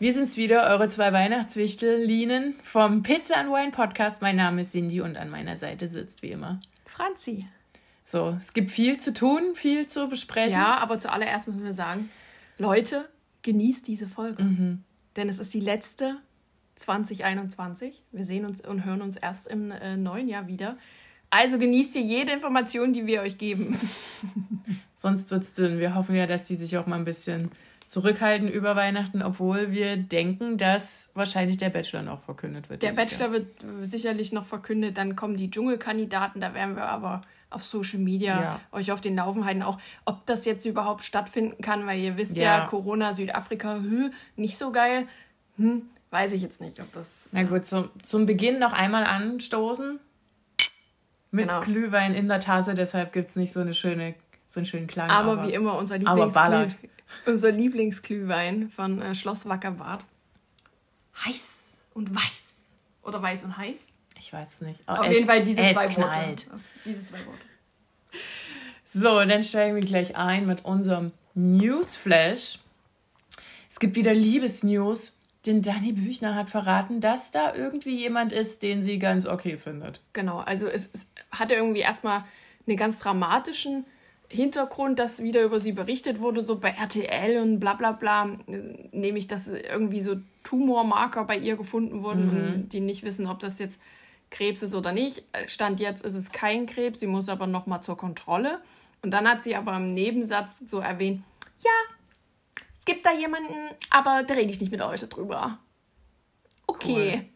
Wir sind's wieder, eure zwei Weihnachtswichtelinen vom Pizza and Wine Podcast. Mein Name ist Cindy und an meiner Seite sitzt wie immer Franzi. So, es gibt viel zu tun, viel zu besprechen. Ja, aber zuallererst müssen wir sagen, Leute, genießt diese Folge. Mhm. Denn es ist die letzte 2021. Wir sehen uns und hören uns erst im äh, neuen Jahr wieder. Also genießt ihr jede Information, die wir euch geben. Sonst wird's dünn. Wir hoffen ja, dass die sich auch mal ein bisschen zurückhalten über Weihnachten, obwohl wir denken, dass wahrscheinlich der Bachelor noch verkündet wird. Der Bachelor Jahr. wird äh, sicherlich noch verkündet, dann kommen die Dschungelkandidaten, da werden wir aber auf Social Media Ja. euch auf den Laufen halten, auch ob das jetzt überhaupt stattfinden kann, weil ihr wisst ja, Ja. Corona, Südafrika, hm, nicht so geil. Hm, weiß ich jetzt nicht, ob das. Na gut, zum, zum Beginn noch einmal anstoßen. Mit Genau. Glühwein in der Tasse, deshalb gibt's nicht so eine schöne, so einen schönen Klang. Aber, wie immer unser, aber ballert. Lieblingsglüh, unser Lieblingsglühwein von äh, Schloss Wackerbad. Heiß und weiß. Oder weiß und heiß. Ich weiß nicht. Auf es- jeden Fall diese es zwei knallt. Worte. Diese zwei Worte. So, dann steigen wir gleich ein mit unserem Newsflash. Es gibt wieder Liebesnews, denn Dani Büchner hat verraten, dass da irgendwie jemand ist, den sie ganz okay findet. Genau, also es, es hatte irgendwie erstmal einen ganz dramatischen Hintergrund, dass wieder über sie berichtet wurde, so bei RTL und bla bla bla, nämlich dass irgendwie so Tumormarker bei ihr gefunden wurden und die nicht wissen, ob das jetzt Krebs ist oder nicht. Äh, Stand jetzt ist es kein Krebs, sie muss aber nochmal zur Kontrolle. Und dann hat sie aber im Nebensatz so erwähnt, ja, es gibt da jemanden, aber da rede ich nicht mit euch darüber. Okay. Cool.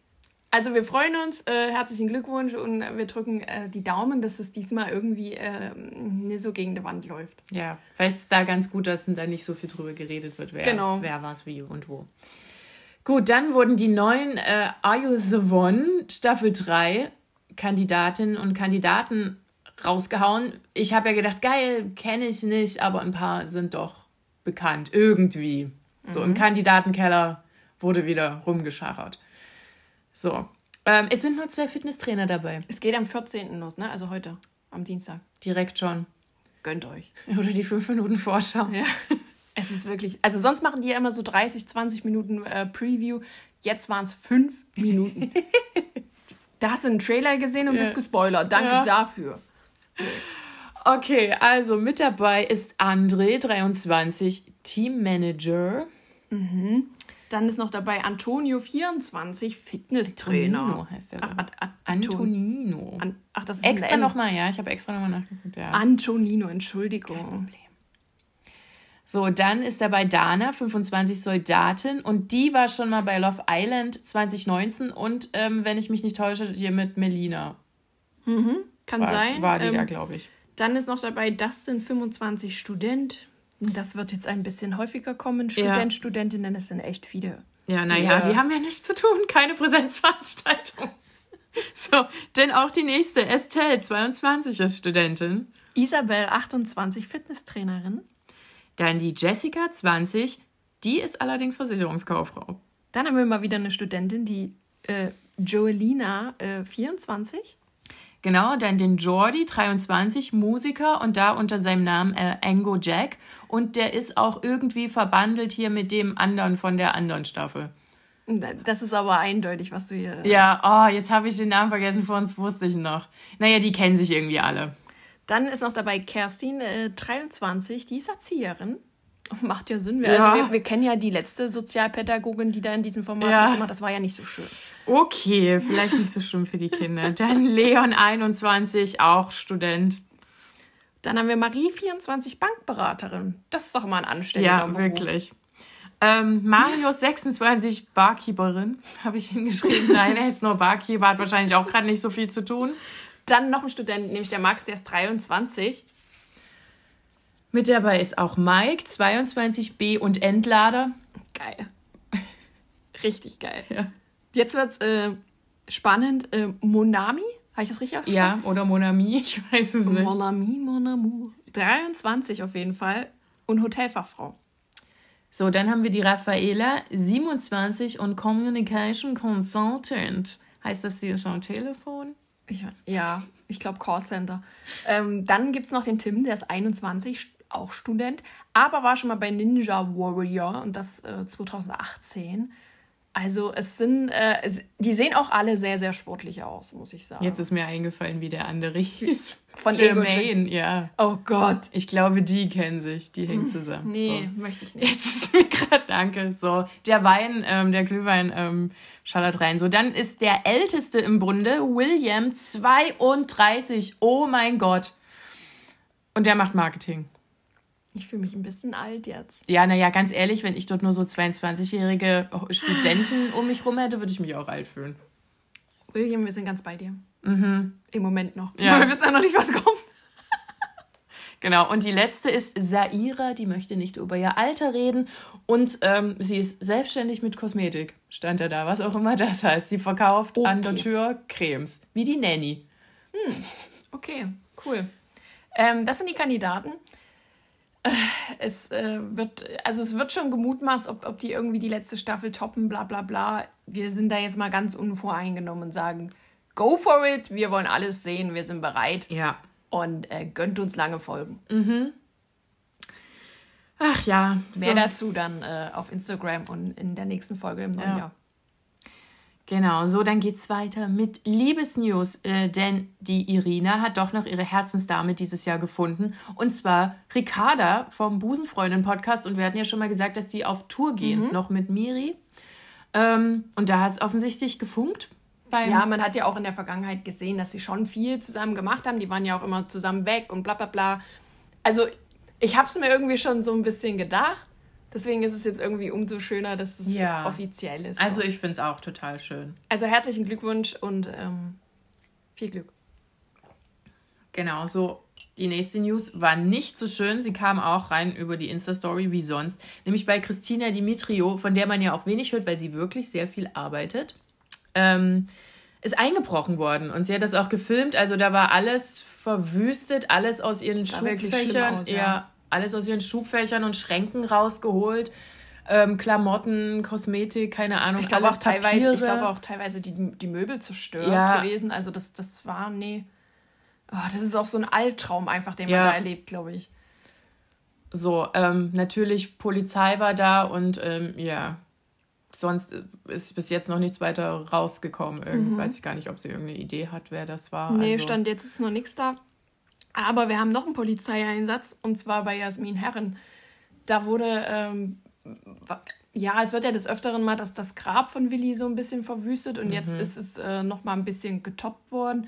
Also wir freuen uns, äh, herzlichen Glückwunsch und äh, wir drücken äh, die Daumen, dass es diesmal irgendwie äh, nicht so gegen die Wand läuft. Ja, vielleicht ist da ganz gut, dass da nicht so viel drüber geredet wird, wer, Genau. wer was, wie und wo. Gut, dann wurden die neuen äh, Are You the One Staffel 3 Kandidatinnen und Kandidaten rausgehauen. Ich habe ja gedacht, geil, kenne ich nicht, aber ein paar sind doch bekannt, irgendwie. So im Kandidatenkeller wurde wieder rumgeschachert. So, ähm, es sind nur zwei Fitnesstrainer dabei, Es geht am 14. los, ne? Also heute, am Dienstag. direkt schon. Gönnt euch. Oder die 5 Minuten Vorschau. Ja. Es ist wirklich, also sonst machen die ja immer so 30, 20 Minuten äh, Preview. Jetzt waren es 5 Minuten. da hast du einen Trailer gesehen und Ja. bist gespoilert. Danke Ja. dafür. Okay, also mit dabei ist André, 23, Teammanager. Dann ist noch dabei Antonio, 24, Fitnesstrainer. Antonino heißt der. Ach, Antonino. An, ach, das ist extra nochmal, ja, ich habe extra nochmal nachgeguckt. Ja. Antonino, Entschuldigung. So, dann ist dabei Dana, 25 Soldatin. Und die war schon mal bei Love Island 2019. Und ähm, wenn ich mich nicht täusche, hier mit Melina. Kann War, sein. war die Ähm, da, glaube ich. Dann ist noch dabei Dustin, 25 Student. Das wird jetzt ein bisschen häufiger kommen. Ja. Student, Studentinnen, das sind echt viele. Ja, naja, äh, die haben ja nichts zu tun, keine Präsenzveranstaltung. So, denn auch die nächste, Estelle, 22 ist Studentin. Isabel, 28, Fitnesstrainerin. Dann die Jessica, 20, die ist allerdings Versicherungskauffrau. Dann haben wir mal wieder eine Studentin, die äh, Joelina, äh, 24. Genau, dann den Jordi, 23, Musiker und da unter seinem Namen äh, Ango Jack. Und der ist auch irgendwie verbandelt hier mit dem anderen von der anderen Staffel. Das ist aber eindeutig, was du hier. Ja, oh, jetzt habe ich den Namen vergessen, vor uns wusste ich noch. Naja, die kennen sich irgendwie alle. Dann ist noch dabei Kerstin, äh, 23, die ist Erzieherin. Macht ja Sinn. Wir, Ja. Also wir, wir kennen ja die letzte Sozialpädagogin, die da in diesem Format Ja. mitgemacht hat. Das war ja nicht so schön. Okay, vielleicht nicht so schlimm für die Kinder. Dann Leon, 21, auch Student. Dann haben wir Marie, 24, Bankberaterin. Das ist doch mal ein anständiger Ja, Beruf. wirklich. Ähm, Marius 26, Barkeeperin, habe ich hingeschrieben. Nein, er ist nur Barkeeper, hat wahrscheinlich auch gerade nicht so viel zu tun. Dann noch ein Student, nämlich der Max, der ist 23. Mit dabei ist auch Mike, 22B und Endlader. Geil. Richtig geil. Ja. Jetzt wird's äh, spannend. Äh, Monami, habe ich das richtig ausgesprochen? Ja, oder Monami, ich weiß es nicht. Monami, Monamu. 23 auf jeden Fall. Und Hotelfachfrau. So, dann haben wir die Raffaela, 27 und Communication Consultant. Heißt das, sie ist am Telefon? Ich, ja, ich glaube Callcenter. Ähm, dann gibt es noch den Tim, der ist 21, auch Student, aber war schon mal bei Ninja Warrior und das äh, 2018. Also es sind, äh, es, die sehen auch alle sehr, sehr sportlich aus, muss ich sagen. Jetzt ist mir eingefallen, wie der andere hieß. Von Jermaine, ja. Oh Gott. Ich glaube, die kennen sich, die hängen zusammen. Nee, so. möchte ich nicht. Jetzt ist mir gerade, danke. So, der Wein, ähm, der Glühwein ähm, schallert rein. So, dann ist der älteste im Bunde, William, 32. Oh mein Gott. Und der macht Marketing. Ich fühle mich ein bisschen alt jetzt. Ja, naja, ganz ehrlich, wenn ich dort nur so 22-jährige Studenten um mich rum hätte, würde ich mich auch alt fühlen. William, wir sind ganz bei dir. Mhm. Im Moment noch. Ja. Wir wissen ja noch nicht, was kommt. Genau, und die letzte ist Saira, die möchte nicht über ihr Alter reden und ähm, sie ist selbstständig mit Kosmetik, stand ja da, was auch immer das heißt. Sie verkauft okay. an der Tür Cremes, wie die Nanny. Hm. Okay, cool. Ähm, das sind die Kandidaten es äh, wird, also es wird schon gemutmaßt, ob, ob die irgendwie die letzte Staffel toppen, bla bla bla. Wir sind da jetzt mal ganz unvoreingenommen und sagen, go for it, wir wollen alles sehen, wir sind bereit. Ja. Und äh, gönnt uns lange Folgen. Mhm. Ach ja. Mehr so. dazu dann äh, auf Instagram und in der nächsten Folge im neuen ja. Jahr. Genau, so dann geht's weiter mit Liebesnews, äh, denn die Irina hat doch noch ihre Herzensdame dieses Jahr gefunden und zwar Ricarda vom Busenfreundin Podcast und wir hatten ja schon mal gesagt, dass die auf Tour gehen, mhm. noch mit Miri. Ähm, und da hat es offensichtlich gefunkt. ja, man hat ja auch in der Vergangenheit gesehen, dass sie schon viel zusammen gemacht haben. Die waren ja auch immer zusammen weg und bla bla bla. Also ich habe es mir irgendwie schon so ein bisschen gedacht. Deswegen ist es jetzt irgendwie umso schöner, dass es ja. offiziell ist. Also ich finde es auch total schön. Also herzlichen Glückwunsch und ähm, viel Glück. Genau, so die nächste News war nicht so schön. Sie kam auch rein über die Insta-Story wie sonst. Nämlich bei Christina Dimitrio, von der man ja auch wenig hört, weil sie wirklich sehr viel arbeitet. Ähm, ist eingebrochen worden und sie hat das auch gefilmt. Also da war alles verwüstet, alles aus ihren Schubfächern. Aus, ja. ja alles aus ihren Schubfächern und Schränken rausgeholt. Ähm, Klamotten, Kosmetik, keine Ahnung. Ich glaube auch, teilweise, ich glaube auch teilweise die, die Möbel zerstört ja. gewesen. Also das, das war, nee. Oh, das ist auch so ein Albtraum einfach, den man da erlebt, glaube ich. So, ähm, natürlich, Polizei war da und ähm, ja, sonst ist bis jetzt noch nichts weiter rausgekommen. Irgend, mhm. Weiß ich gar nicht, ob sie irgendeine Idee hat, wer das war. Nee, also, stand jetzt ist noch nichts da. Aber wir haben noch einen Polizeieinsatz und zwar bei Jasmin Herren. Da wurde, ähm, ja, es wird ja des Öfteren mal das, das Grab von Willi so ein bisschen verwüstet und mhm. jetzt ist es äh, noch mal ein bisschen getoppt worden.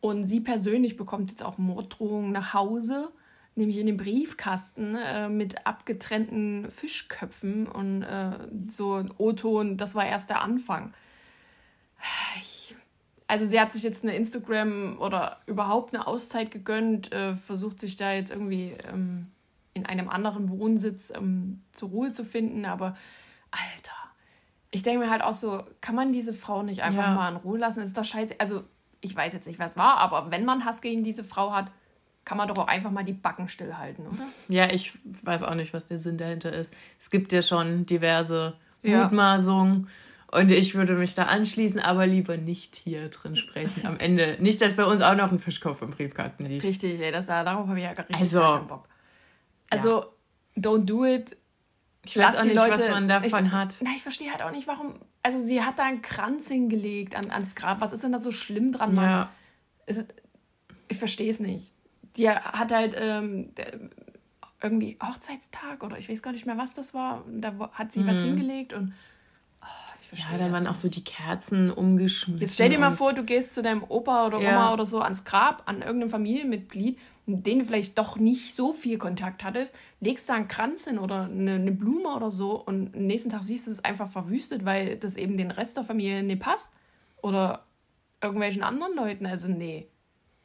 Und sie persönlich bekommt jetzt auch Morddrohungen nach Hause, nämlich in den Briefkasten äh, mit abgetrennten Fischköpfen und äh, so ein O-Ton. Das war erst der Anfang. Also sie hat sich jetzt eine Instagram oder überhaupt eine Auszeit gegönnt, äh, versucht sich da jetzt irgendwie ähm, in einem anderen Wohnsitz ähm, zur Ruhe zu finden, aber Alter, ich denke mir halt auch so, kann man diese Frau nicht einfach ja. mal in Ruhe lassen? Das ist doch scheiße. Also ich weiß jetzt nicht, was war, aber wenn man Hass gegen diese Frau hat, kann man doch auch einfach mal die Backen stillhalten, oder? Ja, ich weiß auch nicht, was der Sinn dahinter ist. Es gibt ja schon diverse ja. Mutmaßungen. Und ich würde mich da anschließen, aber lieber nicht hier drin sprechen. Am Ende. Nicht, dass bei uns auch noch ein Fischkopf im Briefkasten liegt. Richtig, ey, das, darauf habe ich ja gar richtig also, keinen Bock. Also, ja. don't do it. Ich weiß auch nicht, Leute, was man davon ich, hat. Nein, ich verstehe halt auch nicht, warum. Also, sie hat da einen Kranz hingelegt an, ans Grab. Was ist denn da so schlimm dran, Mann? Ja. Es, ich verstehe es nicht. Die hat halt ähm, irgendwie Hochzeitstag oder ich weiß gar nicht mehr, was das war. Da hat sie mhm. was hingelegt und ja, dann waren auch so die Kerzen umgeschmissen. Jetzt stell dir mal vor, du gehst zu deinem Opa oder ja. Oma oder so ans Grab, an irgendeinem Familienmitglied, mit dem du vielleicht doch nicht so viel Kontakt hattest, legst da einen Kranz hin oder eine, eine Blume oder so und am nächsten Tag siehst du es einfach verwüstet, weil das eben den Rest der Familie nicht passt. Oder irgendwelchen anderen Leuten. Also, nee.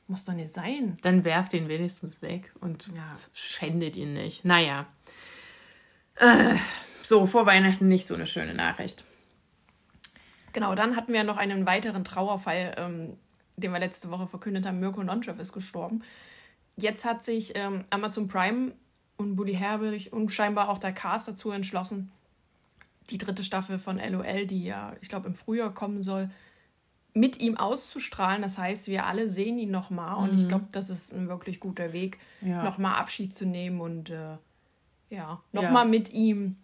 Muss doch nicht sein. Dann werft ihn wenigstens weg und ja. schändet ihn nicht. Naja. Äh, so, vor Weihnachten nicht so eine schöne Nachricht. Genau, dann hatten wir noch einen weiteren Trauerfall, ähm, den wir letzte Woche verkündet haben. Mirko Nonchev ist gestorben. Jetzt hat sich ähm, Amazon Prime und Buddy Herbig und scheinbar auch der Cast dazu entschlossen, die dritte Staffel von LOL, die ja, ich glaube, im Frühjahr kommen soll, mit ihm auszustrahlen. Das heißt, wir alle sehen ihn nochmal. Und ich Mhm. glaube, das ist ein wirklich guter Weg, Ja. nochmal Abschied zu nehmen und äh, ja, Ja. nochmal mit ihm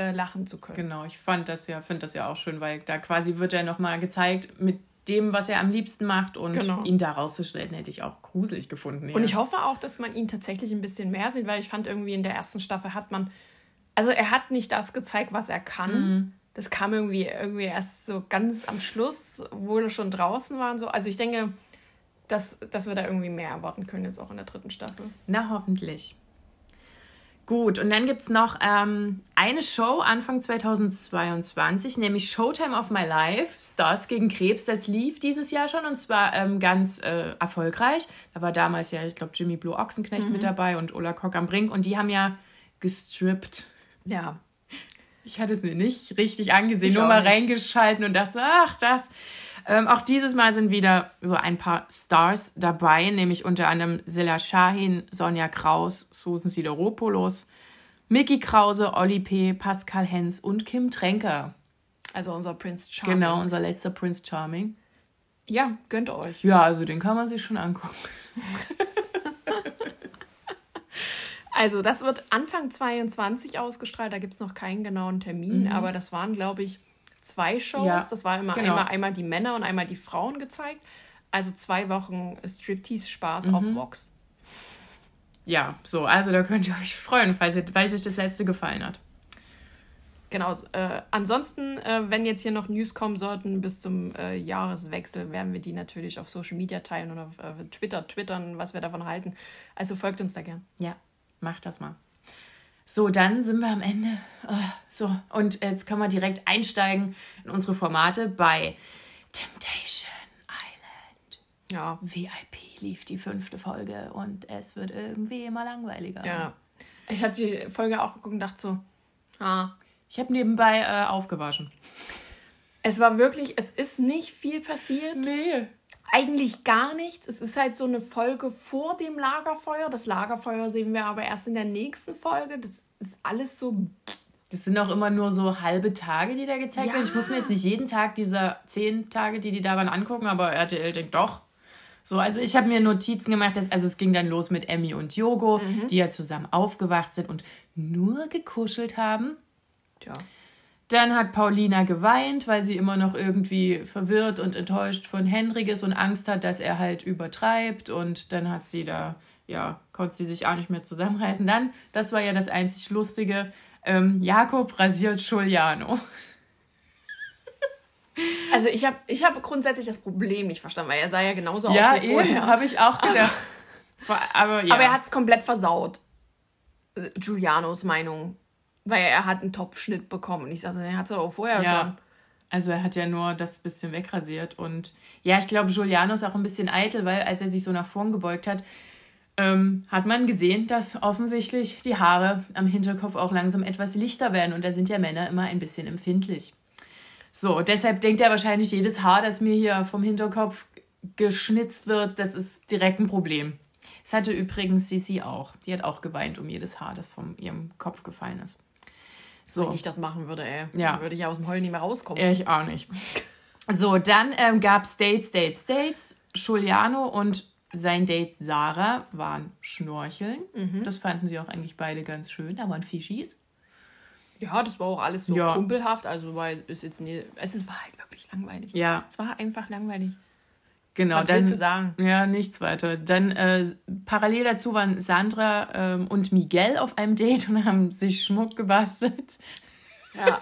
äh, lachen zu können. Genau, ich fand das ja, finde das ja auch schön, weil da quasi wird er nochmal gezeigt mit dem, was er am liebsten macht und Genau. ihn da rauszustellen, hätte ich auch gruselig gefunden. Und ja. ich hoffe auch, dass man ihn tatsächlich ein bisschen mehr sieht, weil ich fand irgendwie in der ersten Staffel hat man, also er hat nicht das gezeigt, was er kann. Mhm. Das kam irgendwie, irgendwie erst so ganz am Schluss, wo wir schon draußen waren. So. Also ich denke, dass, dass wir da irgendwie mehr erwarten können jetzt auch in der dritten Staffel. Na, hoffentlich. Gut, und dann gibt es noch ähm, eine Show Anfang 2022, nämlich Showtime of My Life, Stars gegen Krebs. Das lief dieses Jahr schon und zwar ähm, ganz äh, erfolgreich. Da war damals ja, ich glaube, Jimmy Blue Ochsenknecht mit dabei und Ola Kock am Brink und die haben ja gestrippt. Ja. Ich hatte es mir nicht richtig angesehen, Ich nur mal nicht. reingeschalten und dachte so, ach, das. Ähm, auch dieses Mal sind wieder so ein paar Stars dabei, nämlich unter anderem Silla Shahin, Sonja Kraus, Susan Sideropoulos, Mickey Krause, Olli P., Pascal Hens und Kim Tränker. Also unser Prince Charming. Genau, unser letzter Prince Charming. Ja, gönnt euch. Ja, also den kann man sich schon angucken. Also das wird Anfang 22 ausgestrahlt. Da gibt es noch keinen genauen Termin, aber das waren, glaube ich, zwei Shows. Ja, das war immer genau. einmal, einmal die Männer und einmal die Frauen gezeigt. Also zwei Wochen Striptease-Spaß Mhm. auf Vox. Ja, so, also da könnt ihr euch freuen, falls, ihr, falls euch das letzte gefallen hat. Genau. Äh, ansonsten, äh, wenn jetzt hier noch News kommen sollten bis zum äh, Jahreswechsel, werden wir die natürlich auf Social Media teilen oder auf äh, Twitter twittern, was wir davon halten. Also folgt uns da gern. Ja, macht das mal. So, dann sind wir am Ende. Ah, so, und jetzt können wir direkt einsteigen in unsere Formate bei Temptation Island. Ja. VIP lief die fünfte Folge und es wird irgendwie immer langweiliger. Ja. Ich habe die Folge auch geguckt und dachte so, ah, Ich habe nebenbei äh, aufgewaschen. es war wirklich, es ist nicht viel passiert. Nee. Eigentlich gar nichts. Es ist halt so eine Folge vor dem Lagerfeuer. Das Lagerfeuer sehen wir aber erst in der nächsten Folge. Das ist alles so. Das sind auch immer nur so halbe Tage, die da gezeigt Ja. werden. Ich muss mir jetzt nicht jeden Tag dieser zehn Tage, die die da waren, angucken, aber RTL denkt doch. So, also ich habe mir Notizen gemacht, dass, also es ging dann los mit Emmy und Yogo, die ja zusammen aufgewacht sind und nur gekuschelt haben. Tja. Dann hat Paulina geweint, weil sie immer noch irgendwie verwirrt und enttäuscht von Henrik ist und Angst hat, dass er halt übertreibt. Und dann hat sie da, ja, konnte sie sich auch nicht mehr zusammenreißen. Dann, das war ja das einzig Lustige, ähm, Jakob rasiert Giuliano. Also ich habe ich hab grundsätzlich das Problem nicht verstanden, weil er sah ja genauso Ja, aus wie vorher. habe ich auch gedacht. Vor- Aber ja. Aber er hat es komplett versaut. Giulianos Meinung. Weil er hat einen Topfschnitt bekommen. Und ich sage, er hat es auch vorher Ja. schon. Also er hat ja nur das bisschen wegrasiert. Und ja, ich glaube, Giuliano ist auch ein bisschen eitel, weil als er sich so nach vorn gebeugt hat, ähm, hat man gesehen, dass offensichtlich die Haare am Hinterkopf auch langsam etwas lichter werden. Und da sind ja Männer immer ein bisschen empfindlich. So, deshalb denkt er wahrscheinlich, jedes Haar, das mir hier vom Hinterkopf geschnitzt wird, das ist direkt ein Problem. Das hatte übrigens Sisi auch. Die hat auch geweint um jedes Haar, das von ihrem Kopf gefallen ist. So. Wenn ich das machen würde, ey, Ja. dann würde ich ja aus dem Heulen nicht mehr rauskommen. Ich auch nicht. So, dann ähm, gab es Dates, Dates, Dates. Giuliano und sein Date Sarah waren Schnorcheln. Das fanden sie auch eigentlich beide ganz schön. Da waren Fischis. Ja, das war auch alles so Ja. kumpelhaft. Also, weil es jetzt nie, es ist, war halt wirklich langweilig. Ja, Es war einfach langweilig. Genau. Was dann, willst du sagen? Ja, nichts weiter. Dann äh, parallel dazu waren Sandra ähm, und Miguel auf einem Date und haben sich Schmuck gebastelt. Ja.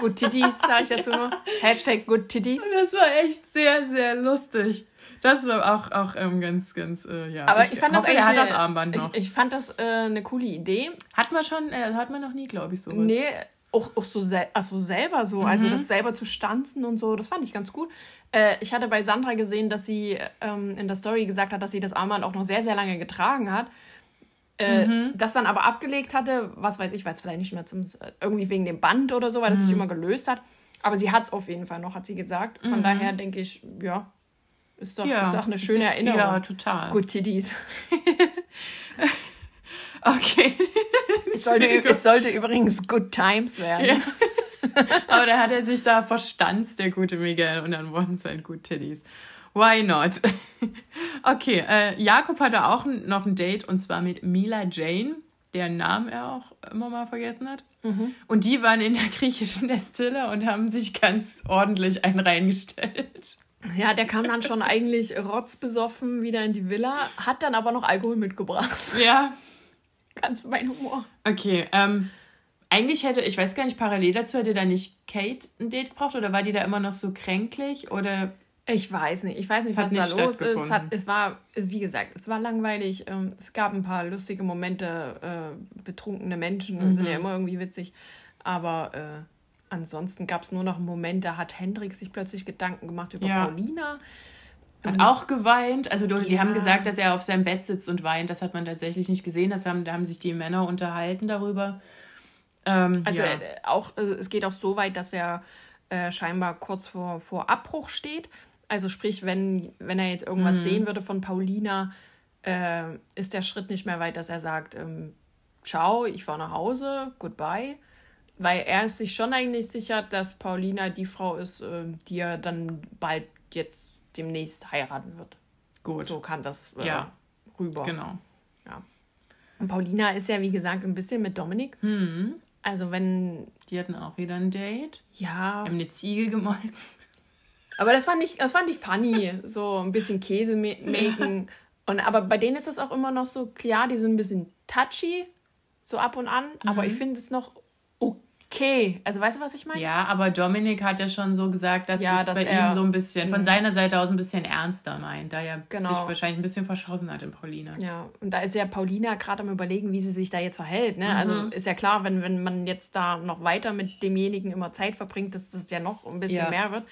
Good Titties, sage ich dazu nur. Hashtag Good Titties. Das war echt sehr, sehr lustig. Das war auch, auch ähm, ganz, ganz, äh, ja. Aber ich, fand das hoffe, eigentlich er hat eine, das Armband noch. Ich, ich fand das äh, eine coole Idee. Hat man schon, äh, hat man noch nie, glaube ich, sowas. Nee, auch, auch so, sel also selber so. Also das selber zu stanzen und so, das fand ich ganz gut. Äh, ich hatte bei Sandra gesehen, dass sie ähm, in der Story gesagt hat, dass sie das Armband auch noch sehr, sehr lange getragen hat. Äh, Das dann aber abgelegt hatte, was weiß ich, weil es vielleicht nicht mehr zum, irgendwie wegen dem Band oder so, weil das sich immer gelöst hat. Aber sie hat es auf jeden Fall noch, hat sie gesagt. Von Mhm. daher denke ich, ja, ist doch, Ja, ist doch eine schöne Erinnerung. ja, total. Gut, Tiddies. Okay. Es sollte, es sollte übrigens Good Times werden. Ja. Aber da hat er sich da verstanzt, der gute Miguel, und dann wurden es halt gut Titties. Why not? Okay, äh, Jakob hatte auch noch ein Date und zwar mit Mila Jane, deren Namen er auch immer mal vergessen hat. Und die waren in der griechischen Destille und haben sich ganz ordentlich einen reingestellt. Ja, der kam dann schon eigentlich rotzbesoffen wieder in die Villa, hat dann aber noch Alkohol mitgebracht. Ja, Ganz mein Humor. okay. Ähm, eigentlich hätte, ich weiß gar nicht, parallel dazu hätte da nicht Kate ein Date gebraucht oder war die da immer noch so kränklich oder Ich weiß nicht, ich weiß nicht, was nicht da los ist. Es, hat, es war, wie gesagt, es war langweilig. Ähm, Es gab ein paar lustige Momente, äh, betrunkene Menschen sind ja immer irgendwie witzig. Aber äh, ansonsten gab es nur noch einen Moment, da hat Hendrik sich plötzlich Gedanken gemacht über Ja. Paulina. Hat auch geweint. Also die Ja. haben gesagt, dass er auf seinem Bett sitzt und weint. Das hat man tatsächlich nicht gesehen. Das haben, da haben sich die Männer unterhalten darüber. Ähm, Also ja. äh, auch, äh, es geht auch so weit, dass er äh, scheinbar kurz vor, vor Abbruch steht. Also sprich, wenn, wenn er jetzt Mhm. irgendwas sehen würde von Paulina, äh, ist der Schritt nicht mehr weit, dass er sagt, ähm, ciao, ich fahre nach Hause, goodbye. Weil er ist sich schon eigentlich sicher, dass Paulina die Frau ist, äh, die er dann bald jetzt demnächst heiraten wird. gut. So kann das äh, Ja. rüber. Genau. Und Paulina ist ja, wie gesagt, ein bisschen mit Dominik. Mhm. Also wenn, Die hatten auch wieder ein Date. ja, Haben eine Ziege gemolken. Aber das fand ich, das fand ich funny. So ein bisschen Käse ma- maken. Und aber bei denen ist das auch immer noch so, klar, die sind ein bisschen touchy, so ab und an, aber ich finde es noch okay. Also weißt du, was ich meine? Ja, aber Dominik hat ja schon so gesagt, dass Ja, es dass bei er- ihm so ein bisschen, von seiner Seite aus ein bisschen ernster meint, da er Genau. sich wahrscheinlich ein bisschen verschossen hat in Paulina. Ja, und da ist ja Paulina gerade am überlegen, wie sie sich da jetzt verhält. Ne? Also ist ja klar, wenn, wenn man jetzt da noch weiter mit demjenigen immer Zeit verbringt, dass das ja noch ein bisschen Ja. mehr wird.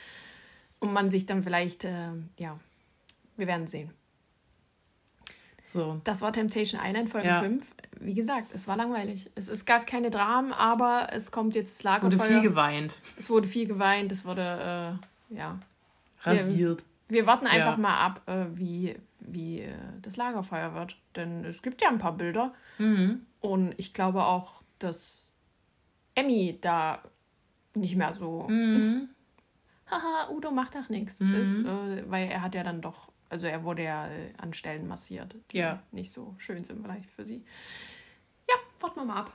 Und man sich dann vielleicht, äh, ja, wir werden sehen. So. Das war Temptation Island Folge Ja. 5. Wie gesagt, es war langweilig. Es, es gab keine Dramen, aber es kommt jetzt das Wurde Lagerfeuer. viel geweint. es wurde viel geweint, es wurde, äh, ja. Rasiert. Wir warten einfach Ja. mal ab, äh, wie, wie äh, das Lagerfeuer wird. Denn es gibt ja ein paar Bilder. Mhm. Und ich glaube auch, dass Emmy da nicht mehr so, Mhm. haha, Udo macht doch nichts ist, äh, weil er hat ja dann doch, also er wurde ja äh, an Stellen massiert, die Ja. nicht so schön sind vielleicht für sie. Ja, warten wir mal ab.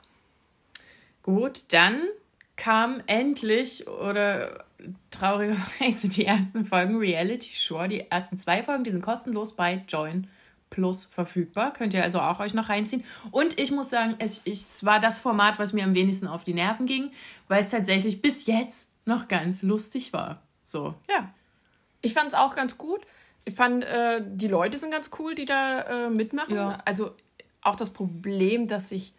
Gut, dann kam endlich oder traurigerweise die ersten Folgen Reality Shore. Die ersten zwei Folgen, die sind kostenlos bei Join Plus verfügbar. Könnt ihr also auch euch noch reinziehen. Und ich muss sagen, es, es war das Format, was mir am wenigsten auf die Nerven ging, weil es tatsächlich bis jetzt noch ganz lustig war. So. Ja. Ich fand es auch ganz gut. Ich fand, äh, die Leute sind ganz cool, die da äh, mitmachen. Ja. Also auch das Problem, dass ich.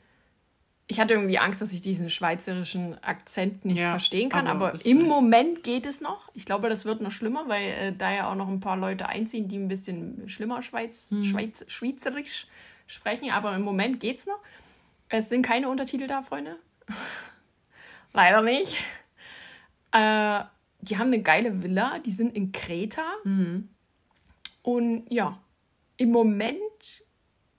Ich hatte irgendwie Angst, dass ich diesen schweizerischen Akzent nicht Ja, verstehen kann, aber aber, im nicht. Moment geht es noch. Ich glaube, das wird noch schlimmer, weil äh, da ja auch noch ein paar Leute einziehen, die ein bisschen schlimmer Schweiz, Hm. Schweiz, Schweizerisch sprechen. Aber im Moment geht's noch. Es sind keine Untertitel da, Freunde. Leider nicht. Äh, die haben eine geile Villa, die sind in Kreta. Und ja, im Moment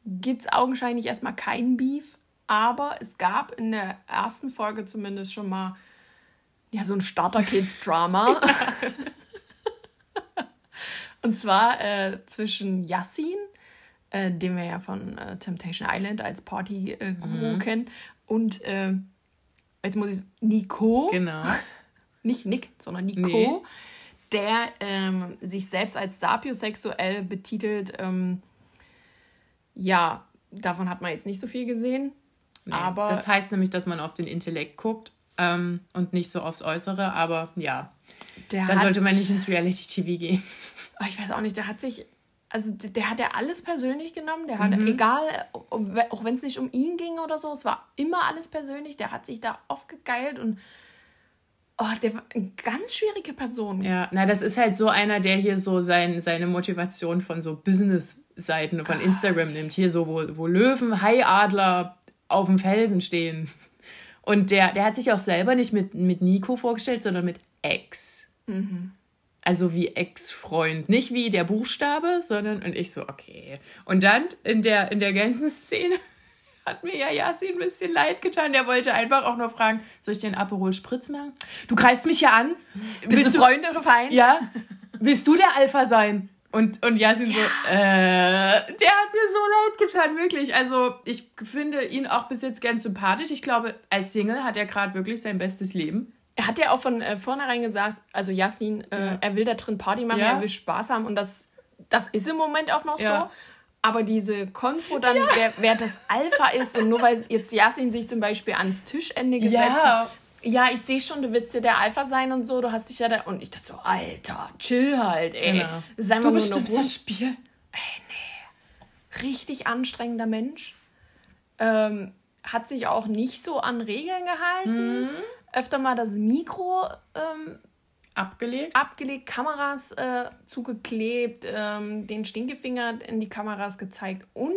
gibt es augenscheinlich erstmal keinen Beef, aber es gab in der ersten Folge zumindest schon mal ja, so ein Starter-Kid-Drama. Und zwar äh, zwischen Yassin, äh, den wir ja von äh, Temptation Island als Party-Guru kennen, und äh, jetzt muss ich Nico Genau. nicht Nick, sondern Nico, Nee. Der ähm, sich selbst als sapiosexuell betitelt. Ähm, ja, davon hat man jetzt nicht so viel gesehen. Nee, aber das heißt nämlich, dass man auf den Intellekt guckt ähm, und nicht so aufs Äußere. Aber ja, da hat, sollte man nicht ins Reality-TV gehen. Oh, ich weiß auch nicht, der hat sich, also der, hat ja alles persönlich genommen. Der hat, Mhm. egal, auch wenn es nicht um ihn ging oder so, es war immer alles persönlich. Der hat sich da oft gegeilt und oh, der war eine ganz schwierige Person. Ja, na, das ist halt so einer, der hier so sein, seine Motivation von so Business-Seiten von Instagram nimmt. Hier so, wo, wo Löwen, Haiadler auf dem Felsen stehen. Und der, der hat sich auch selber nicht mit, mit Nico vorgestellt, sondern mit Ex. Also wie Ex-Freund. Nicht wie der Buchstabe, sondern und ich so, okay. Und dann in der, in der ganzen Szene hat mir ja Yassi ein bisschen leid getan. Der wollte einfach auch nur fragen, soll ich dir einen Aperol Spritz machen? Du greifst mich ja an. Bist du Freund oder Feind? Ja. Willst du der Alpha sein? Und, und Yasin so, äh, der hat mir so leid getan, wirklich. Also ich finde ihn auch bis jetzt ganz sympathisch. Ich glaube, als Single hat er gerade wirklich sein bestes Leben. Er hat ja auch von äh, vornherein gesagt, also Yassin, äh, Ja. er will da drin Party machen, Ja. er will Spaß haben und das, das ist im Moment auch noch Ja. so. Aber diese Konfro dann, wer, wer das Alpha ist und nur weil jetzt Yassin sich zum Beispiel ans Tischende gesetzt hat, ja, ich sehe schon, du willst ja der Alpha sein und so, du hast dich ja da. Und ich dachte so, Alter, chill halt, ey. Genau. Ist einfach Du bestimmst das Spiel. richtig anstrengender Mensch. Ähm, hat sich auch nicht so an Regeln gehalten. Öfter mal das Mikro ähm, Abgelegt. abgelegt, Kameras äh, zugeklebt, ähm, den Stinkefinger in die Kameras gezeigt. Und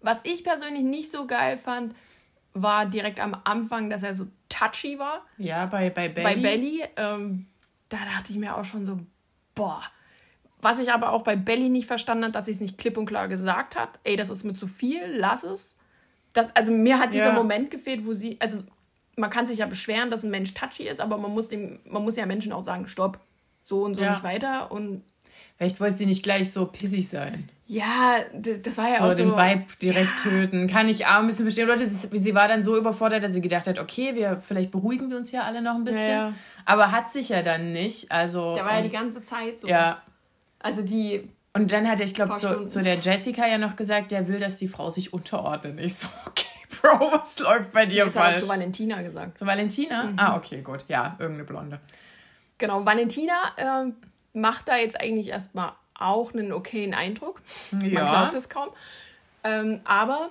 was ich persönlich nicht so geil fand, war direkt am Anfang, dass er so touchy war Ja, bei, bei Belly. bei Belly. Ähm, da dachte ich mir auch schon so, boah. Was ich aber auch bei Belly nicht verstanden habe, dass sie es nicht klipp und klar gesagt hat. Ey, das ist mir zu viel, lass es. Das, also mir hat dieser Ja. Moment gefehlt, wo sie, also man kann sich ja beschweren, dass ein Mensch touchy ist, aber man muss dem, man muss ja Menschen auch sagen, stopp, so und so Ja. nicht weiter. Und Vielleicht wollte sie nicht gleich so pissig sein. ja, d- das war ja So auch so. den Vibe direkt töten. Kann ich auch ein bisschen verstehen. Leute, sie, sie war dann so überfordert, dass sie gedacht hat, okay, wir, vielleicht beruhigen wir uns ja alle noch ein bisschen. Ja, ja. Aber hat sich ja dann nicht. Also. Der war ja die ganze Zeit so. ja. Also die, Und dann hat er, ich glaube, zu, zu der Jessica ja noch gesagt, der will, dass die Frau sich unterordnet. Ich so, okay, Bro, was läuft bei dir falsch? zu Valentina gesagt. Zu Valentina? Mhm. Ah, okay, gut. Ja, irgendeine Blonde. Genau, Valentina ähm, macht da jetzt eigentlich erstmal auch einen okayen Eindruck. Man Ja. glaubt es kaum. Ähm, aber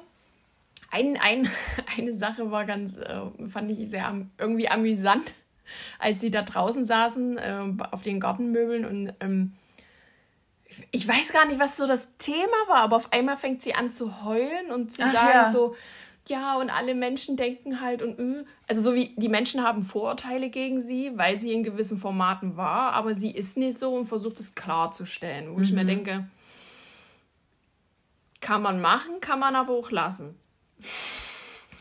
ein, ein, eine Sache war ganz, äh, fand ich sehr irgendwie amüsant, als sie da draußen saßen ähm, auf den Gartenmöbeln und ähm, ich weiß gar nicht, was so das Thema war, aber auf einmal fängt sie an zu heulen und zu Ach, sagen ja. so, ja, und alle Menschen denken halt und öh. Also so wie die Menschen haben Vorurteile gegen sie, weil sie in gewissen Formaten war, aber sie ist nicht so und versucht es klarzustellen, wo ich mir denke, kann man machen, kann man aber auch lassen.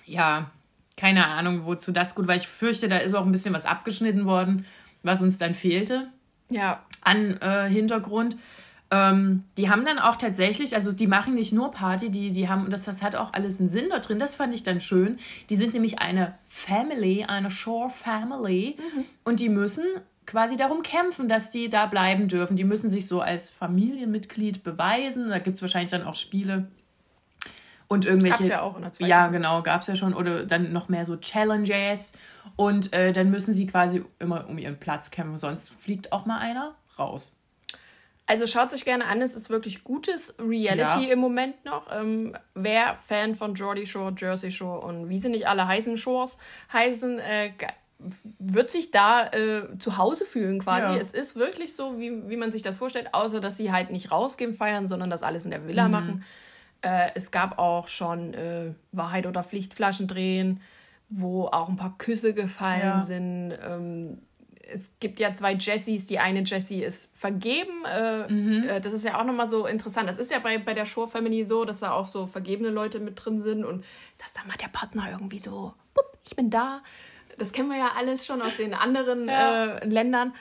Ja, keine Ahnung, wozu das gut war. Ich fürchte, da ist auch ein bisschen was abgeschnitten worden, was uns dann fehlte Ja, an äh, Hintergrund. Ähm, die haben dann auch tatsächlich, also die machen nicht nur Party, die, die haben, das, das hat auch alles einen Sinn da drin, das fand ich dann schön. Die sind nämlich eine Family, eine Shore Family und die müssen quasi darum kämpfen, dass die da bleiben dürfen. Die müssen sich so als Familienmitglied beweisen. Da gibt es wahrscheinlich dann auch Spiele und irgendwelche. Gab's ja auch in der zweiten. Ja, genau, gab es ja schon. Oder dann noch mehr so Challenges. Und äh, dann müssen sie quasi immer um ihren Platz kämpfen, sonst fliegt auch mal einer raus. Also schaut euch gerne an, es ist wirklich gutes Reality Ja. im Moment noch. Ähm, wer Fan von Geordie Shore, Jersey Shore und wie sie nicht alle heißen Shores heißen, äh, wird sich da äh, zu Hause fühlen quasi. Ja. Es ist wirklich so, wie, wie man sich das vorstellt, außer dass sie halt nicht rausgehen feiern, sondern das alles in der Mhm. Villa machen. Äh, es gab auch schon äh, Wahrheit oder Pflichtflaschen drehen, wo auch ein paar Küsse gefallen Ja. sind. Ähm, es gibt ja zwei Jessies. Die eine Jessie ist vergeben. Äh, Mhm. äh, das ist ja auch nochmal so interessant. Das ist ja bei, bei der Shore Family so, dass da auch so vergebene Leute mit drin sind und dass da mal der Partner irgendwie so, bupp, ich bin da. Das kennen wir ja alles schon aus den anderen Ja. äh, Ländern.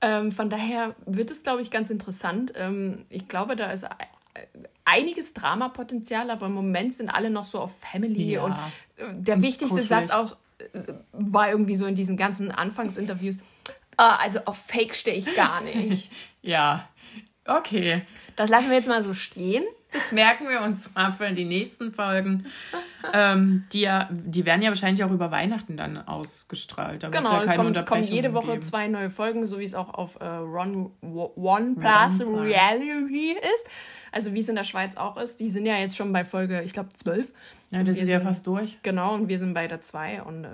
Ähm, von daher wird es, glaube ich, ganz interessant. Ähm, ich glaube, da ist einiges Dramapotenzial, aber im Moment sind alle noch so auf Family. Ja. Und äh, der wichtigste kuschelig. Satz auch äh, war irgendwie so in diesen ganzen Anfangsinterviews. Ah, also auf Fake stehe ich gar nicht. Ja, okay. Das lassen wir jetzt mal so stehen. Das merken wir uns mal für die nächsten Folgen. ähm, die, ja, die werden ja wahrscheinlich auch über Weihnachten dann ausgestrahlt. Da Genau, ja es keine kommen, jede Woche geben. zwei neue Folgen, so wie es auch auf äh, Ron, One Plus. Reality ist. Also wie es in der Schweiz auch ist. Die sind ja jetzt schon bei Folge, ich glaube, 12. Ja, das ist ja fast durch. Genau, und wir sind bei der 2 und äh,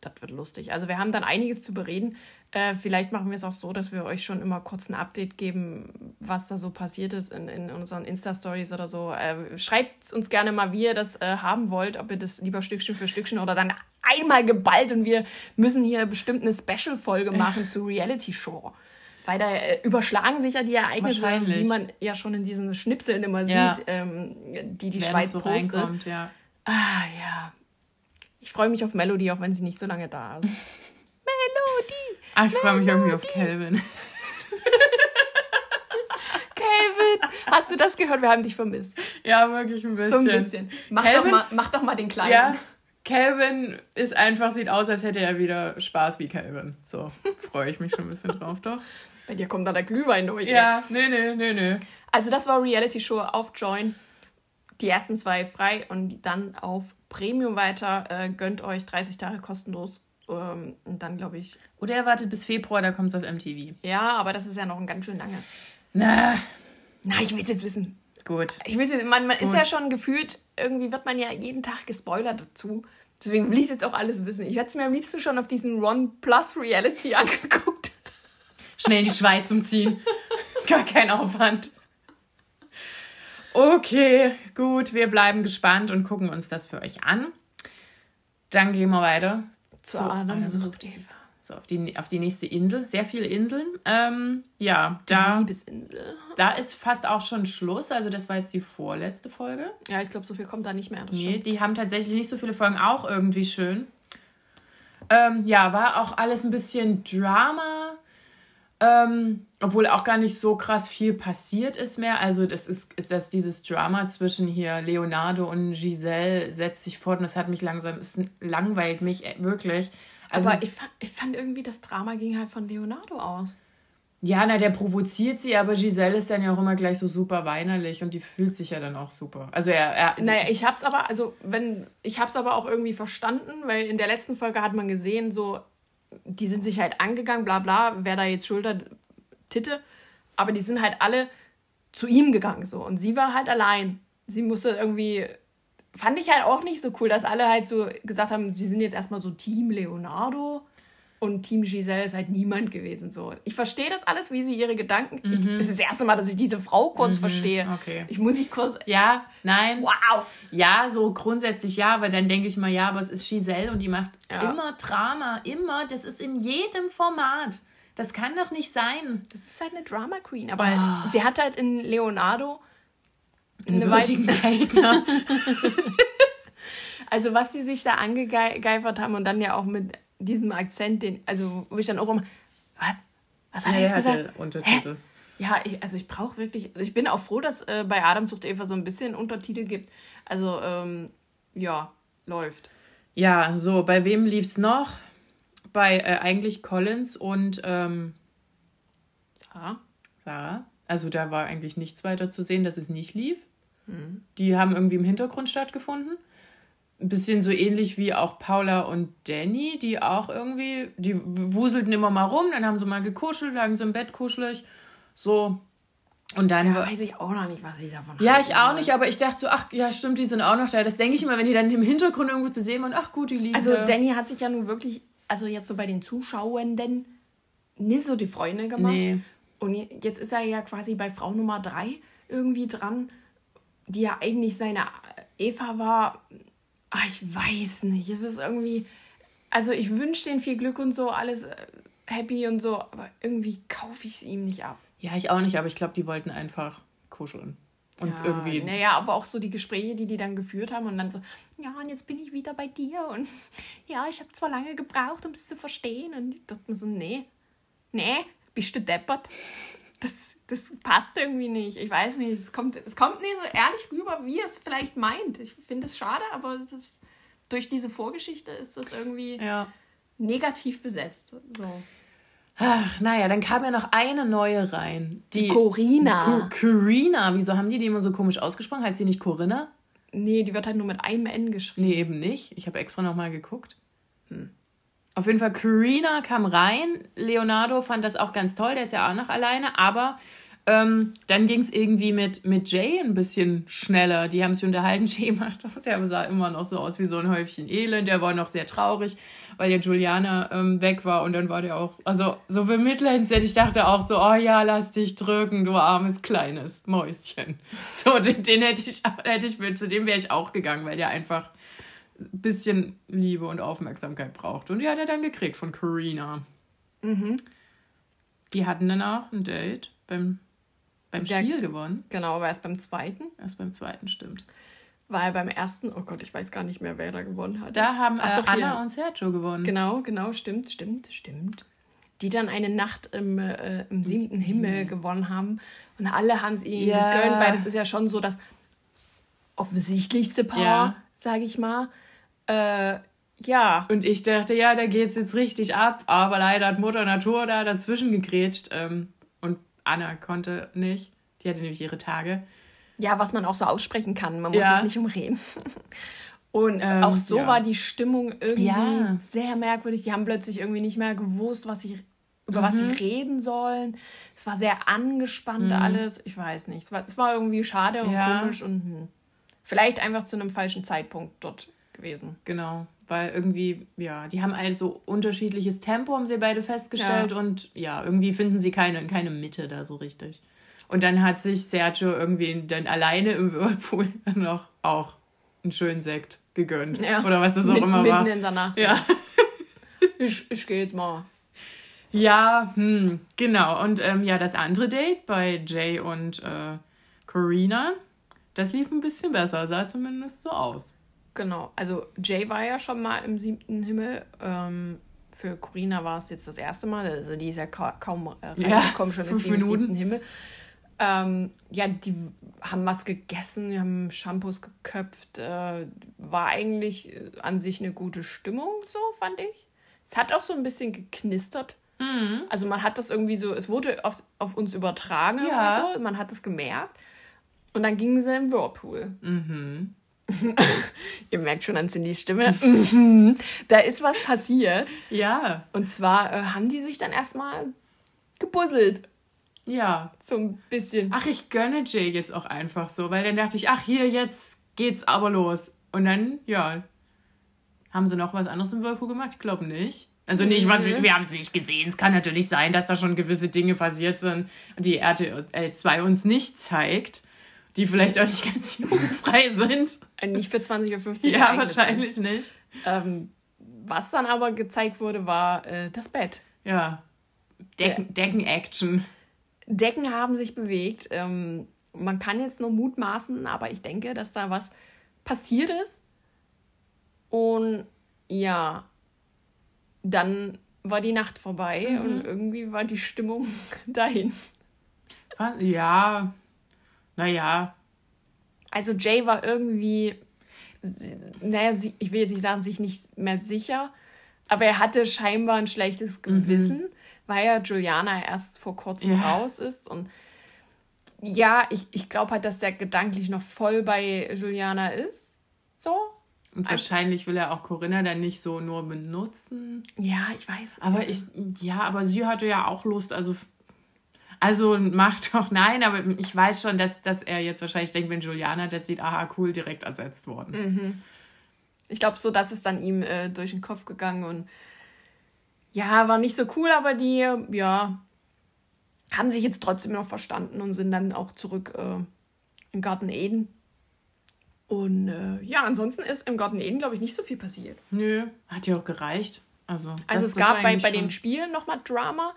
das wird lustig. Also wir haben dann einiges zu bereden. Äh, vielleicht machen wir es auch so, dass wir euch schon immer kurz ein Update geben, was da so passiert ist in, in unseren Insta-Stories oder so. Äh, schreibt uns gerne mal, wie ihr das äh, haben wollt, ob ihr das lieber Stückchen für Stückchen oder dann einmal geballt und wir müssen hier bestimmt eine Special-Folge machen zu Reality-Show. Weil da äh, überschlagen sich ja die Ereignisse, wie man ja schon in diesen Schnipseln immer ja. sieht, ähm, die die Wer Schweiz so postet. Ah ja. Ich freue mich auf Melody, auch wenn sie nicht so lange da ist. Melody! Ach, ich freue mich irgendwie auf Calvin. Calvin, hast du das gehört? Wir haben dich vermisst. Ja, wirklich ein bisschen. So ein bisschen. Mach, Calvin, doch, mal, mach doch mal den Kleinen. Ja, Calvin ist einfach, sieht aus, als hätte er wieder Spaß wie Calvin. So, freue ich mich schon ein bisschen drauf, doch. Bei dir kommt da der Glühwein durch. Ja, nee, nee, nee, nee. Also das war Reality Show auf Join. Die ersten zwei frei und dann auf Premium weiter. Äh, gönnt euch 30 Tage kostenlos. Ähm, und dann glaube ich. Oder er wartet bis Februar, da kommt es auf MTV. Ja, aber das ist ja noch ein ganz schön lange. Na. Na, ich will es jetzt wissen. Gut. Ich will jetzt, man, man Gut. ist ja schon gefühlt, irgendwie wird man ja jeden Tag gespoilert dazu. Deswegen will ich jetzt auch alles wissen. Ich hätte es mir am liebsten schon auf diesen Ron Plus Reality angeguckt. Schnell in die Schweiz umziehen. Gar kein Aufwand. Okay, gut, wir bleiben gespannt und gucken uns das für euch an. Dann gehen wir weiter zu, zu Adam sucht Eva. So, auf die, auf die nächste Insel. Sehr viele Inseln. Ähm, ja, da. Liebesinsel. Da ist fast auch schon Schluss. Also, das war jetzt die vorletzte Folge. Ja, ich glaube, so viel kommt da nicht mehr. Das nee, stimmt. die haben tatsächlich nicht so viele Folgen. Auch irgendwie schön. Ähm, ja, war auch alles ein bisschen Drama. Ähm, obwohl auch gar nicht so krass viel passiert ist mehr. Also das ist, ist das dieses Drama zwischen hier Leonardo und Giselle setzt sich fort und das hat mich langsam, es langweilt mich äh, wirklich. Also Aber ich fand, ich fand irgendwie das Drama ging halt von Leonardo aus. Ja, na, der provoziert sie, aber Giselle ist dann ja auch immer gleich so super weinerlich und die fühlt sich ja dann auch super. Also er, er Naja, ich hab's aber, also wenn, ich hab's aber auch irgendwie verstanden, weil in der letzten Folge hat man gesehen, so, die sind sich halt angegangen, bla bla, wer da jetzt Schulter, Titte, aber die sind halt alle zu ihm gegangen so. Und sie war halt allein. Sie musste irgendwie fand ich halt auch nicht so cool, dass alle halt so gesagt haben, sie sind jetzt erstmal so Team Leonardo und Team Giselle ist halt niemand gewesen. So. Ich verstehe das alles, wie sie ihre Gedanken. Mhm. Ich, es ist das erste Mal, dass ich diese Frau kurz mhm. verstehe. Okay. Ich muss ich kurz. Ja, nein. Wow. Ja, so grundsätzlich ja, aber dann denke ich mal, ja, aber es ist Giselle und die macht ja. immer Drama. Immer. Das ist in jedem Format. Das kann doch nicht sein. Das ist halt eine Drama Queen. Aber oh. sie hat halt in Leonardo einen würdigen Gegner. also was sie sich da angegeifert haben und dann ja auch mit diesem Akzent, den, also wo ich dann auch immer, was? Was hat er jetzt gesagt? Untertitel. Hä? Ja, ich, also ich brauche wirklich, also ich bin auch froh, dass äh, bei Adam sucht Eva so ein bisschen Untertitel gibt. Also ähm, ja, läuft. Ja, so, bei wem lief es noch? Bei äh, eigentlich Collins und ähm, Sarah. Sarah. Also da war eigentlich nichts weiter zu sehen, dass es nicht lief. Mhm. Die haben irgendwie im Hintergrund stattgefunden. Ein bisschen so ähnlich wie auch Paula und Danny, die auch irgendwie, die wuselten immer mal rum, dann haben sie mal gekuschelt, lagen so im Bett kuschelig. So. Und dann. Ja, weiß ich auch noch nicht, was ich davon habe. Ja, ich auch nicht, aber ich dachte so, ach ja, stimmt, die sind auch noch da. Das denke ich immer, wenn die dann im Hintergrund irgendwo zu sehen und ach gut, die liegen Also da. Danny hat sich ja nun wirklich, also jetzt so bei den Zuschauenden, nicht so die Freunde gemacht. Nee. Und jetzt ist er ja quasi bei Frau Nummer drei irgendwie dran die ja eigentlich seine Eva war, ach, ich weiß nicht. Es ist irgendwie, also ich wünsche denen viel Glück und so, alles äh, happy und so, aber irgendwie kaufe ich es ihm nicht ab. Ja, ich auch nicht, aber ich glaube, die wollten einfach kuscheln. Und ja, irgendwie. Naja, aber auch so die Gespräche, die die dann geführt haben und dann so, ja, und jetzt bin ich wieder bei dir und ja, ich habe zwar lange gebraucht, um es zu verstehen und ich dachte mir so, nee, nee, bist du deppert? Das, das passt irgendwie nicht. Ich weiß nicht, es kommt, es kommt nicht so ehrlich rüber, wie es vielleicht meint. Ich finde es schade, aber es ist, durch diese Vorgeschichte ist das irgendwie ja. negativ besetzt. So. Ach, naja, dann kam ja noch eine neue rein. Die Corina. Corina. Wieso haben die die immer so komisch ausgesprochen? Heißt die nicht Corinna? Nee, die wird halt nur mit einem N geschrieben. Nee, eben nicht. Ich habe extra nochmal geguckt. Hm. Auf jeden Fall, Corina kam rein. Leonardo fand das auch ganz toll. Der ist ja auch noch alleine. Aber Ähm, dann ging es irgendwie mit, mit Jay ein bisschen schneller. Die haben sich unterhalten. Jay macht, der sah immer noch so aus wie so ein Häufchen Elend. Der war noch sehr traurig, weil ja Juliana ähm, weg war. Und dann war der auch, also so bemitleidenswert. Ich dachte auch so, oh ja, lass dich drücken, du armes kleines Mäuschen. So, den, den hätte ich, hätte ich, zu dem wäre ich auch gegangen, weil der einfach ein bisschen Liebe und Aufmerksamkeit braucht. Und die hat er dann gekriegt von Karina. Mhm. Die hatten dann auch ein Date beim beim der, Spiel gewonnen? Genau, aber erst beim zweiten. Erst beim zweiten, stimmt. Weil beim ersten, oh Gott, ich weiß gar nicht mehr, wer da gewonnen hat. Da haben Ach, äh, doch, Anna hier. und Sergio gewonnen. Genau, genau, stimmt, stimmt, stimmt. Die dann eine Nacht im, äh, im siebten Himmel, Himmel gewonnen haben. Und alle haben es ihnen ja. gegönnt, weil das ist ja schon so das offensichtlichste Paar, ja. sage ich mal. Äh, ja. Und ich dachte, ja, da geht es jetzt richtig ab. Aber leider hat Mutter Natur da dazwischen gegrätscht. Ähm, Anna konnte nicht. Die hatte nämlich ihre Tage. Ja, was man auch so aussprechen kann. Man muss ja. es nicht umreden. Und ähm, auch so ja. war die Stimmung irgendwie ja. sehr merkwürdig. Die haben plötzlich irgendwie nicht mehr gewusst, was sie, über mhm. was sie mhm. reden sollen. Es war sehr angespannt mhm. alles. Ich weiß nicht. Es war, es war irgendwie schade und komisch und hm. vielleicht einfach zu einem falschen Zeitpunkt dort gewesen. Genau weil irgendwie, ja, die haben also unterschiedliches Tempo, haben sie beide festgestellt ja. und ja, irgendwie finden sie keine, keine Mitte da so richtig. Und dann hat sich Sergio irgendwie dann alleine im Whirlpool noch auch einen schönen Sekt gegönnt. Ja. Oder was das auch Mit, immer mitten war. Mitten in der Nacht. Ja. ich, ich gehe jetzt mal. Ja, hm, genau. Und ähm, ja, das andere Date bei Jay und äh, Corina, das lief ein bisschen besser, sah zumindest so aus. Genau, also Jay war ja schon mal im siebten Himmel. Ähm, für Corina war es jetzt das erste Mal. Also die ist ja ka kaum äh, reingekommen, ja, schon ist sie im siebten Himmel. Ähm, ja, die haben was gegessen, die haben Shampoos geköpft. Äh, war eigentlich äh, an sich eine gute Stimmung, so fand ich. Es hat auch so ein bisschen geknistert. Mhm. Also man hat das irgendwie so, es wurde auf, auf uns übertragen ja. so, man hat es gemerkt. Und dann gingen sie im Whirlpool. Mhm. Ihr merkt schon an Cindys Stimme. da ist was passiert. Ja. Und zwar äh, haben die sich dann erstmal gebusselt. Ja. So ein bisschen. Ach, ich gönne Jay jetzt auch einfach so, weil dann dachte ich, ach, hier, jetzt geht's aber los. Und dann, ja. Haben sie noch was anderes im Whirlpool gemacht? Ich glaube nicht. Also nicht, was wir, wir haben es nicht gesehen. Es kann natürlich sein, dass da schon gewisse Dinge passiert sind, die RTL 2 uns nicht zeigt die vielleicht auch nicht ganz jugendfrei sind. Äh, nicht für 20.15 Uhr. Ja, wahrscheinlich sind. nicht. Ähm, was dann aber gezeigt wurde, war äh, das Bett. Ja. Decken, Decken-Action. Decken haben sich bewegt. Ähm, man kann jetzt nur mutmaßen, aber ich denke, dass da was passiert ist. Und ja, dann war die Nacht vorbei mhm. und irgendwie war die Stimmung dahin. Ja, naja. Also Jay war irgendwie, naja, ich will jetzt nicht sagen, sich nicht mehr sicher, aber er hatte scheinbar ein schlechtes mhm. Gewissen, mhm. weil ja Juliana erst vor kurzem ja. raus ist. Und ja, ich, ich glaube halt, dass der gedanklich noch voll bei Juliana ist. So. Und wahrscheinlich will er auch Corinna dann nicht so nur benutzen. Ja, ich weiß. Aber ich, ja, aber sie hatte ja auch Lust, also also macht doch nein, aber ich weiß schon, dass, dass er jetzt wahrscheinlich denkt, wenn Juliana das sieht, aha, cool, direkt ersetzt worden. Mhm. Ich glaube, so das ist dann ihm äh, durch den Kopf gegangen und ja, war nicht so cool, aber die, ja, haben sich jetzt trotzdem noch verstanden und sind dann auch zurück äh, im Garten Eden. Und äh, ja, ansonsten ist im Garten Eden, glaube ich, nicht so viel passiert. Nö, hat ja auch gereicht. Also, also es gab bei, bei den Spielen nochmal Drama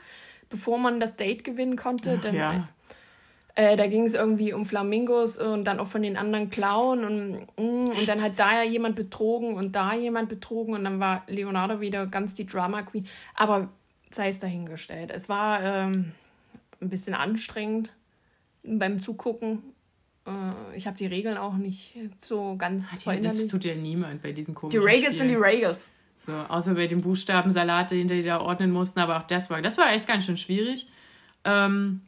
bevor man das Date gewinnen konnte. Ach, dann, ja. Äh, da ging es irgendwie um Flamingos und dann auch von den anderen klauen und, mm, und dann hat da ja jemand betrogen und da jemand betrogen und dann war Leonardo wieder ganz die Drama Queen. Aber sei es dahingestellt. Es war ähm, ein bisschen anstrengend beim Zugucken. Äh, ich habe die Regeln auch nicht so ganz verinnerlicht. Das tut ja niemand bei diesen komischen Die Regels Spielen. sind die Regels. So, außer bei den Buchstabensalat, den die da ordnen mussten, aber auch das war, das war echt ganz schön schwierig. Ähm,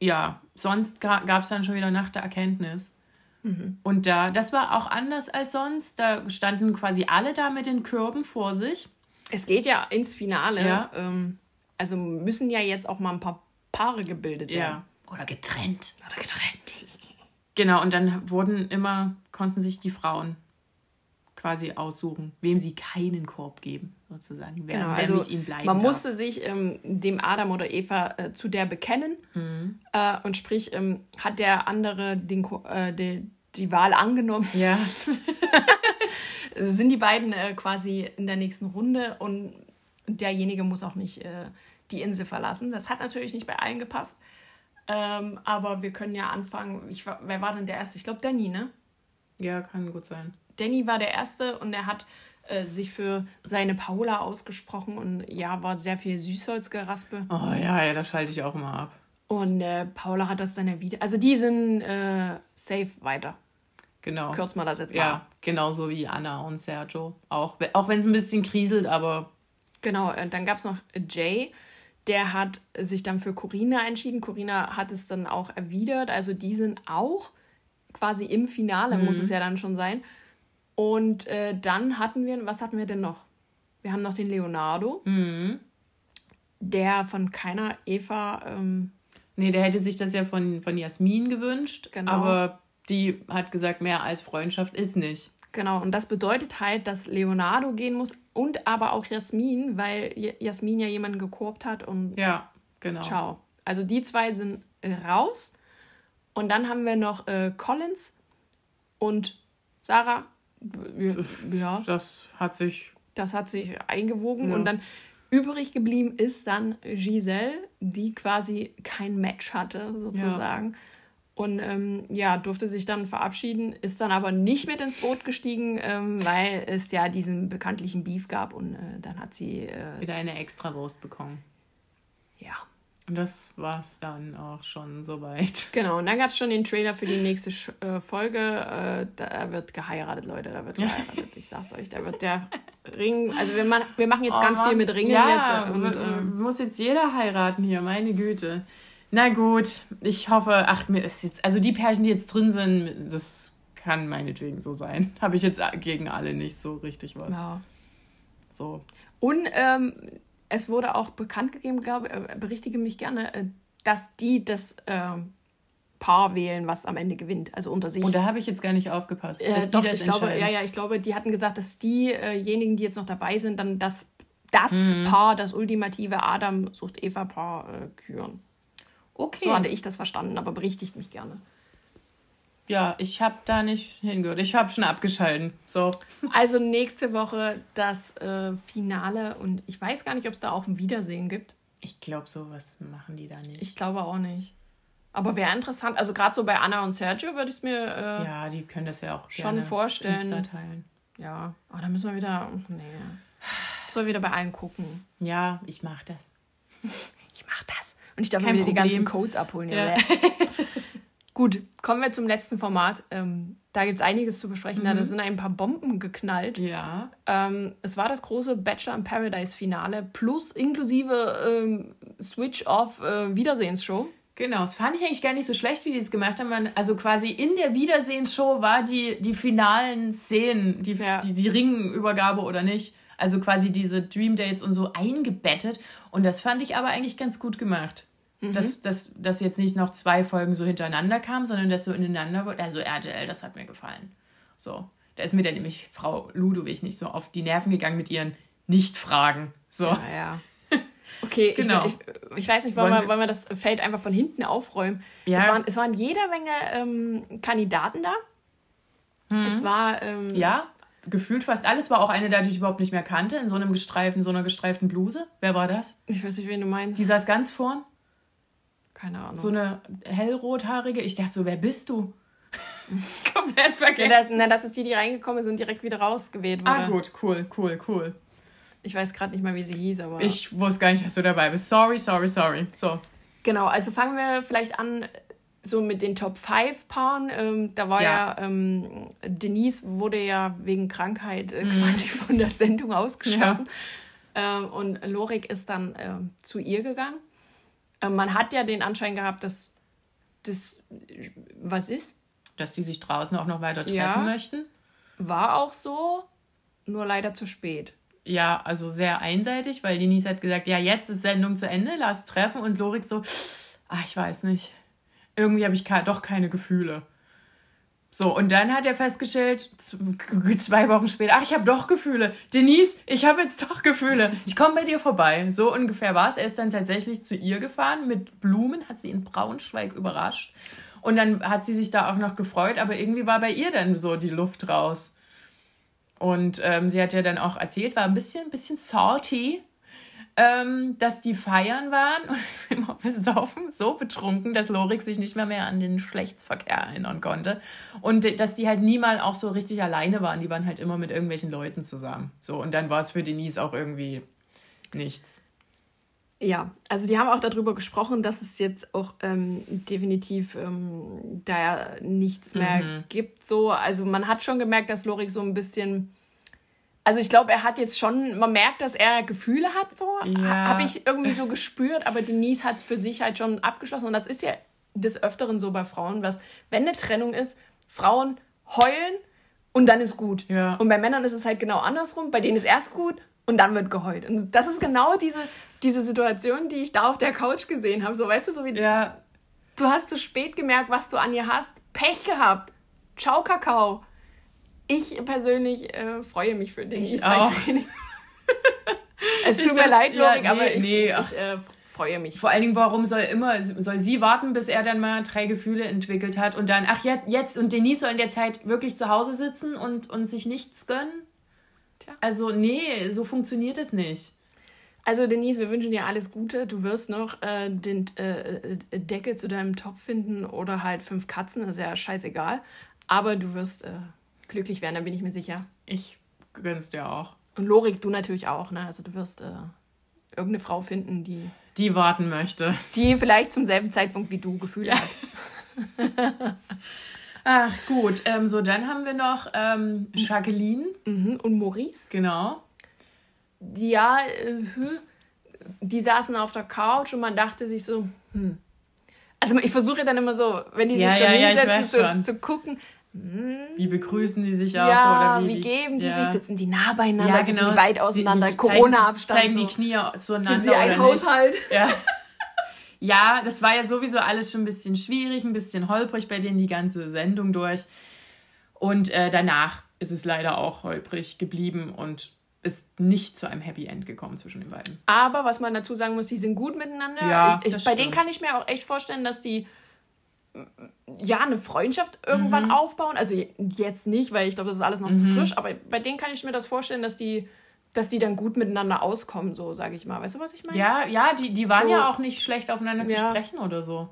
ja, sonst gab es dann schon wieder Nacht der Erkenntnis. Mhm. Und da, das war auch anders als sonst. Da standen quasi alle da mit den Körben vor sich. Es geht ja ins Finale. Ja. Ähm, also müssen ja jetzt auch mal ein paar Paare gebildet werden. Ja. Oder getrennt. Oder getrennt. Genau, und dann wurden immer, konnten sich die Frauen quasi aussuchen, wem sie keinen Korb geben, sozusagen. Wer, Genau, wer also mit ihnen bleiben man darf. musste sich ähm, dem Adam oder Eva äh, zu der bekennen Mhm. äh, und sprich ähm, hat der andere den, äh, die, die Wahl angenommen, Ja, sind die beiden äh, quasi in der nächsten Runde und derjenige muss auch nicht äh, die Insel verlassen. Das hat natürlich nicht bei allen gepasst, ähm, aber wir können ja anfangen. Ich, war- wer war denn der Erste? Ich glaube Danny, ne? ja, kann gut sein. Danny war der Erste und er hat äh, sich für seine Paula ausgesprochen und ja, war sehr viel Süßholzgeraspe. Oh ja, ja, da schalte ich auch immer ab. Und äh, Paula hat das dann erwidert. Also die sind äh, safe weiter. Genau. Kürzen wir das jetzt mal. Ja, genauso wie Anna und Sergio. Auch, auch wenn es ein bisschen kriselt, aber Genau, äh, dann gab es noch Jay, der hat sich dann für Corina entschieden. Corina hat es dann auch erwidert. Also die sind auch quasi im Finale, muss es ja dann schon sein. Und äh, dann hatten wir, was hatten wir denn noch? Wir haben noch den Leonardo, der von keiner Eva, ähm, nee, der hätte sich das ja von, von Jasmin gewünscht. Genau. Aber die hat gesagt, mehr als Freundschaft ist nicht. genau, und das bedeutet halt, dass Leonardo gehen muss und aber auch Jasmin, weil Jasmin ja jemanden gekorbt hat und Ja, genau. Ciao. Also die zwei sind äh, raus. Und dann haben wir noch äh, Collins und Sarah. Ja, Das hat sich. das hat sich eingewogen. Ja. Und dann übrig geblieben ist dann Giselle, die quasi kein Match hatte, sozusagen. Und ähm, ja, durfte sich dann verabschieden, ist dann aber nicht mit ins Boot gestiegen, ähm, weil es ja diesen bekanntlichen Beef gab. Und äh, dann hat sie, äh, wieder eine Extrawurst bekommen. ja, Und das war es dann auch schon soweit. Genau, und dann gab es schon den Trailer für die nächste Sch äh, Folge. Äh, da wird geheiratet, Leute, da wird geheiratet. Ich sag's euch, da wird der Ring. Also wir, ma wir machen jetzt ganz viel mit Ringen Oh ja, jetzt. Und, äh, muss jetzt jeder heiraten hier, meine Güte. Na gut, ich hoffe, ach, mir ist jetzt, also die Pärchen, die jetzt drin sind, das kann meinetwegen so sein. Habe ich jetzt gegen alle nicht so richtig was. ja. So. Und ähm, es wurde auch bekannt gegeben, glaube ich, äh, berichtige mich gerne, äh, dass die das ähm, Paar wählen, was am Ende gewinnt, also unter sich. Und da habe ich jetzt gar nicht aufgepasst, Äh, dass doch, die das ich glaube, ja, ja, ich glaube, die hatten gesagt, dass diejenigen, die jetzt noch dabei sind, dann das, das Mhm. Paar, das ultimative Adam sucht Eva-Paar äh, küren. Okay. So hatte ich das verstanden, aber berichtigt mich gerne. Ja, ich habe da nicht hingehört. Ich habe schon abgeschalten. So. Also nächste Woche das äh, Finale und ich weiß gar nicht, ob es da auch ein Wiedersehen gibt. Ich glaube, sowas machen die da nicht. Ich glaube auch nicht. Aber wäre interessant. Also gerade so bei Anna und Sergio würde ich es mir äh, ja. ja, die können das ja auch Schon vorstellen. Insta teilen. ja. Oh, da müssen wir wieder. Nee. Soll wieder bei allen gucken. Ja, ich mache das. Ich mach das. Und ich darf Kein mir die ganzen Codes abholen. Ja. Gut, kommen wir zum letzten Format. Ähm, da gibt es einiges zu besprechen. Da sind ein paar Bomben geknallt. Ja. Ähm, es war das große Bachelor in Paradise Finale plus inklusive ähm, Switch-Off äh, Wiedersehensshow. Genau, das fand ich eigentlich gar nicht so schlecht, wie die es gemacht haben. Also quasi in der Wiedersehensshow war die, die finalen Szenen, die, Ja. die, die Ringübergabe oder nicht. Also quasi diese Dream Dates und so eingebettet. Und das fand ich aber eigentlich ganz gut gemacht. Dass, dass, dass jetzt nicht noch zwei Folgen so hintereinander kamen, sondern dass so ineinander wurde. Also RTL, das hat mir gefallen. So. Da ist mir dann nämlich Frau Ludwig nicht so auf die Nerven gegangen mit ihren Nicht-Fragen. So. Ja, ja. Okay, Genau. ich, ich, ich weiß nicht, wollen, Wollen wir, wollen wir das Feld einfach von hinten aufräumen? Ja. Es, waren, es waren jeder Menge ähm, Kandidaten da. Es war, ähm, Ja, gefühlt fast alles war auch eine da, die ich überhaupt nicht mehr kannte, in so einem gestreiften, so einer gestreiften Bluse. Wer war das? ich weiß nicht, wen du meinst. Die saß ganz vorn, Keine Ahnung. so eine hellrothaarige. Ich dachte so, wer bist du? Komplett ja, vergessen. das, na, das ist die, die reingekommen ist und direkt wieder rausgewählt wurde. ah, gut, cool, cool, cool. Ich weiß gerade nicht mal, wie sie hieß, aber. Ich wusste gar nicht, dass du dabei bist. Sorry, sorry, sorry. So. Genau, also fangen wir vielleicht an so mit den Top 5 Paaren. Ähm, da war ja, Ja. ähm, Denise wurde ja wegen Krankheit Mhm. äh, quasi von der Sendung ausgeschlossen. Ähm, und Lorik ist dann ähm, zu ihr gegangen. Ähm, man hat ja den Anschein gehabt, dass das was ist. Dass die sich draußen auch noch weiter treffen Ja. möchten. War auch so, nur leider zu spät. Ja, also sehr einseitig, weil Denise hat gesagt, ja, jetzt ist Sendung zu Ende, lass treffen. Und Lorik so, ah, ich weiß nicht. irgendwie habe ich doch keine Gefühle. So, und dann hat er festgestellt, zwei Wochen später, ach, ich habe doch Gefühle. Denise, ich habe jetzt doch Gefühle. Ich komme bei dir vorbei. So ungefähr war es. Er ist dann tatsächlich zu ihr gefahren mit Blumen, hat sie in Braunschweig überrascht. Und dann hat sie sich da auch noch gefreut, aber irgendwie war bei ihr dann so die Luft raus. Und ähm, sie hat ja dann auch erzählt, war ein bisschen, ein bisschen salty, ähm, dass die feiern waren und immer besoffen, so betrunken, dass Lorik sich nicht mehr, mehr an den Schlechtsverkehr erinnern konnte. Und dass die halt niemals auch so richtig alleine waren. Die waren halt immer mit irgendwelchen Leuten zusammen. So, und dann war es für Denise auch irgendwie nichts. Ja, also die haben auch darüber gesprochen, dass es jetzt auch ähm, definitiv ähm, da ja nichts mehr mhm. gibt. So, also man hat schon gemerkt, dass Lorik so ein bisschen also ich glaube, er hat jetzt schon, man merkt, dass er Gefühle hat, so. Ja. Habe ich irgendwie so gespürt, aber Denise hat für sich halt schon abgeschlossen. Und das ist ja des Öfteren so bei Frauen, was, wenn eine Trennung ist, Frauen heulen und dann ist gut. Ja. Und bei Männern ist es halt genau andersrum. Bei denen ist erst gut und dann wird geheult. Und das ist genau diese, diese Situation, die ich da auf der Couch gesehen habe. So, weißt du, so wie. Ja. Du hast zu spät gemerkt, was du an ihr hast. Pech gehabt. Ciao, Kakao ich persönlich äh, freue mich für dich. Ich auch. es tut mir leid, Lorik, ja, nee, aber ich, nee, ich äh, freue mich. Vor allen Dingen, warum soll immer, soll sie warten, bis er dann mal drei Gefühle entwickelt hat und dann, ach jetzt, jetzt und Denise soll in der Zeit wirklich zu Hause sitzen und, und sich nichts gönnen? Tja. Also, nee, so funktioniert es nicht. Also Denise, wir wünschen dir alles Gute. Du wirst noch äh, den äh, äh Deckel zu deinem Topf finden oder halt fünf Katzen, ist ja scheißegal. Aber du wirst äh, glücklich werden, da bin ich mir sicher. Ich gönn's dir auch. Und Lorik, du natürlich auch, ne? Also du wirst äh, irgendeine Frau finden, die. Die warten möchte. Die vielleicht zum selben Zeitpunkt wie du Gefühle hat. Ach gut, ähm, so dann haben wir noch ähm, Jacqueline. Mhm. Und Maurice. Genau. Ja, äh, die saßen auf der Couch und man dachte sich so, hm. Also ich versuche dann immer so, wenn die sich ja, schon ja, hinsetzen, ja, zu, zu gucken, wie begrüßen die sich auch ja, so? Oder wie, wie geben die ja. sich? Sitzen die nah beieinander? Ja, genau. Sitzen die weit auseinander? Corona-Abstand. Zeigen, zeigen die Knie zueinander. Sind sie ein Haushalt? Ja. ja, das war ja sowieso alles schon ein bisschen schwierig, ein bisschen holprig bei denen die ganze Sendung durch. Und äh, danach ist es leider auch holprig geblieben und ist nicht zu einem Happy End gekommen zwischen den beiden. Aber was man dazu sagen muss, die sind gut miteinander. Ja, ich, ich, bei stimmt. denen kann ich mir auch echt vorstellen, dass die ja, eine Freundschaft irgendwann mhm. aufbauen. Also jetzt nicht, weil ich glaube, das ist alles noch mhm. zu frisch, aber bei denen kann ich mir das vorstellen, dass die, dass die dann gut miteinander auskommen, so sage ich mal. Weißt du, was ich meine? Ja, ja, die, die waren so. ja auch nicht schlecht aufeinander ja. zu sprechen oder so.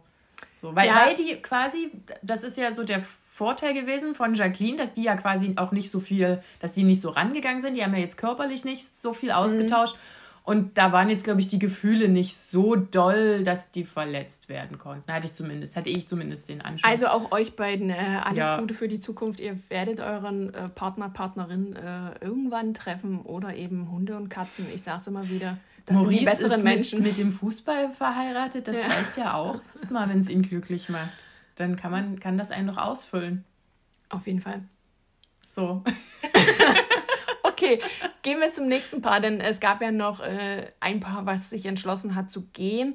so weil, ja. weil die quasi, das ist ja so der Vorteil gewesen von Jacqueline, dass die ja quasi auch nicht so viel, dass die nicht so rangegangen sind. Die haben ja jetzt körperlich nicht so viel ausgetauscht. Mhm. Und da waren jetzt, glaube ich, die Gefühle nicht so doll, dass die verletzt werden konnten. Hatte ich zumindest, hatte ich zumindest den Anschein. Also auch euch beiden äh, alles ja. Gute für die Zukunft. Ihr werdet euren äh, Partner, Partnerin äh, irgendwann treffen oder eben Hunde und Katzen. Ich sage es immer wieder. Das Maurice sind die besseren ist Menschen. Mit, mit dem Fußball verheiratet, das ja. reicht ja auch erstmal, wenn es ihn glücklich macht. Dann kann man, kann das einen noch ausfüllen. Auf jeden Fall. So. Okay, gehen wir zum nächsten Paar, denn es gab ja noch äh, ein Paar, was sich entschlossen hat zu gehen,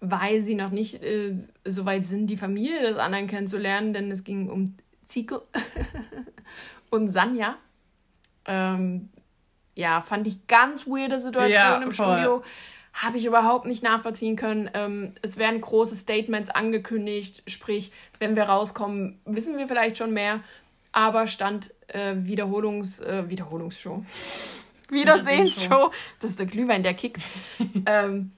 weil sie noch nicht äh, so weit sind, die Familie des anderen kennenzulernen, denn es ging um Zico und Sanja. Ähm, ja, fand ich ganz weirde Situation ja, im voll. Studio. Habe ich überhaupt nicht nachvollziehen können. Ähm, es werden große Statements angekündigt, sprich, wenn wir rauskommen, wissen wir vielleicht schon mehr aber stand äh, Wiederholungs, äh, Wiederholungsshow. Wiedersehensshow. Das ist der Glühwein, der Kick. ähm,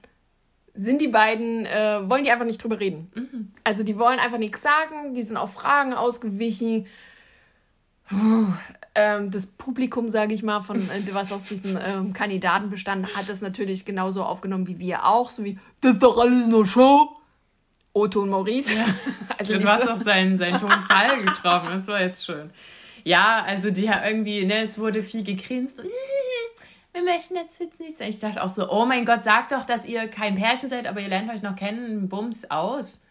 sind die beiden, äh, wollen die einfach nicht drüber reden. Mhm. Also die wollen einfach nichts sagen, die sind auf Fragen ausgewichen. Puh, ähm, das Publikum, sage ich mal, von äh, was aus diesen ähm, Kandidaten bestand, hat das natürlich genauso aufgenommen wie wir auch. So wie, das ist doch alles nur Show. Otto und Maurice. Ja. Also du hast auch seinen, seinen Tonfall getroffen, das war jetzt schön. Ja, also die haben irgendwie, ne, es wurde viel gegrinst und wir möchten jetzt, jetzt nicht Ich dachte auch so, oh mein Gott, sagt doch, dass ihr kein Pärchen seid, aber ihr lernt euch noch kennen, Bums aus.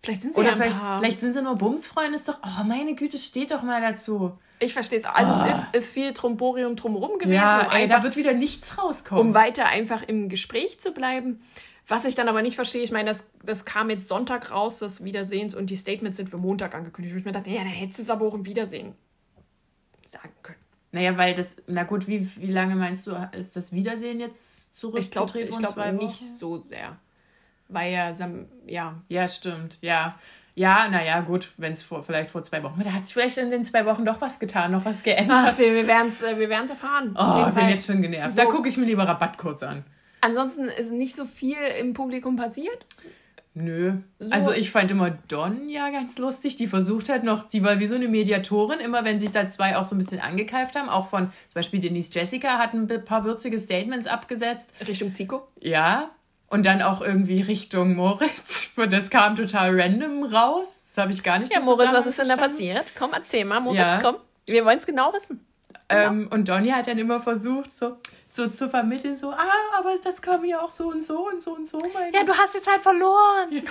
Vielleicht sind sie Oder ja vielleicht, vielleicht sind sie nur Bumsfreunde, ist doch, oh meine Güte, steht doch mal dazu. Ich verstehe es. Also oh. es ist, ist viel Tromborium drumherum gewesen. Ja, um ey, einfach, da wird wieder nichts rauskommen. Um weiter einfach im Gespräch zu bleiben. Was ich dann aber nicht verstehe, ich meine, das, das kam jetzt Sonntag raus, das Wiedersehens, und die Statements sind für Montag angekündigt. Wo ich mir dachte, ja, dann hättest du es aber auch im Wiedersehen sagen können. Naja, weil das, na gut, wie, wie lange meinst du, ist das Wiedersehen jetzt zurückgetreten? Ich glaube glaub nicht so sehr. Weil ja, ja. Ja, stimmt, ja. Ja, naja, gut, wenn es vor, vielleicht vor zwei Wochen. Da hat sich vielleicht in den zwei Wochen doch was getan, noch was geändert. Ach, wir werden es äh, wir erfahren. Oh, ich bin jetzt schon genervt. So, da gucke ich mir lieber Rabatt kurz an. Ansonsten ist nicht so viel im Publikum passiert. Nö. So. Also ich fand immer Don ja ganz lustig. Die versucht halt noch, die war wie so eine Mediatorin, immer wenn sich da zwei auch so ein bisschen angekeift haben. Auch von zum Beispiel Denise Jessica hat ein paar würzige Statements abgesetzt. Richtung Zico? Ja. Und dann auch irgendwie Richtung Moritz. Das kam total random raus. Das habe ich gar nicht Ja, Moritz, was ist denn da passiert? Komm, erzähl mal, Moritz, ja. komm. Wir wollen es genau wissen. Genau. Ähm, und Donny hat dann immer versucht, so, so zu vermitteln, so, ah, aber das kam ja auch so und so und so und so. Mein ja, du hast jetzt halt verloren.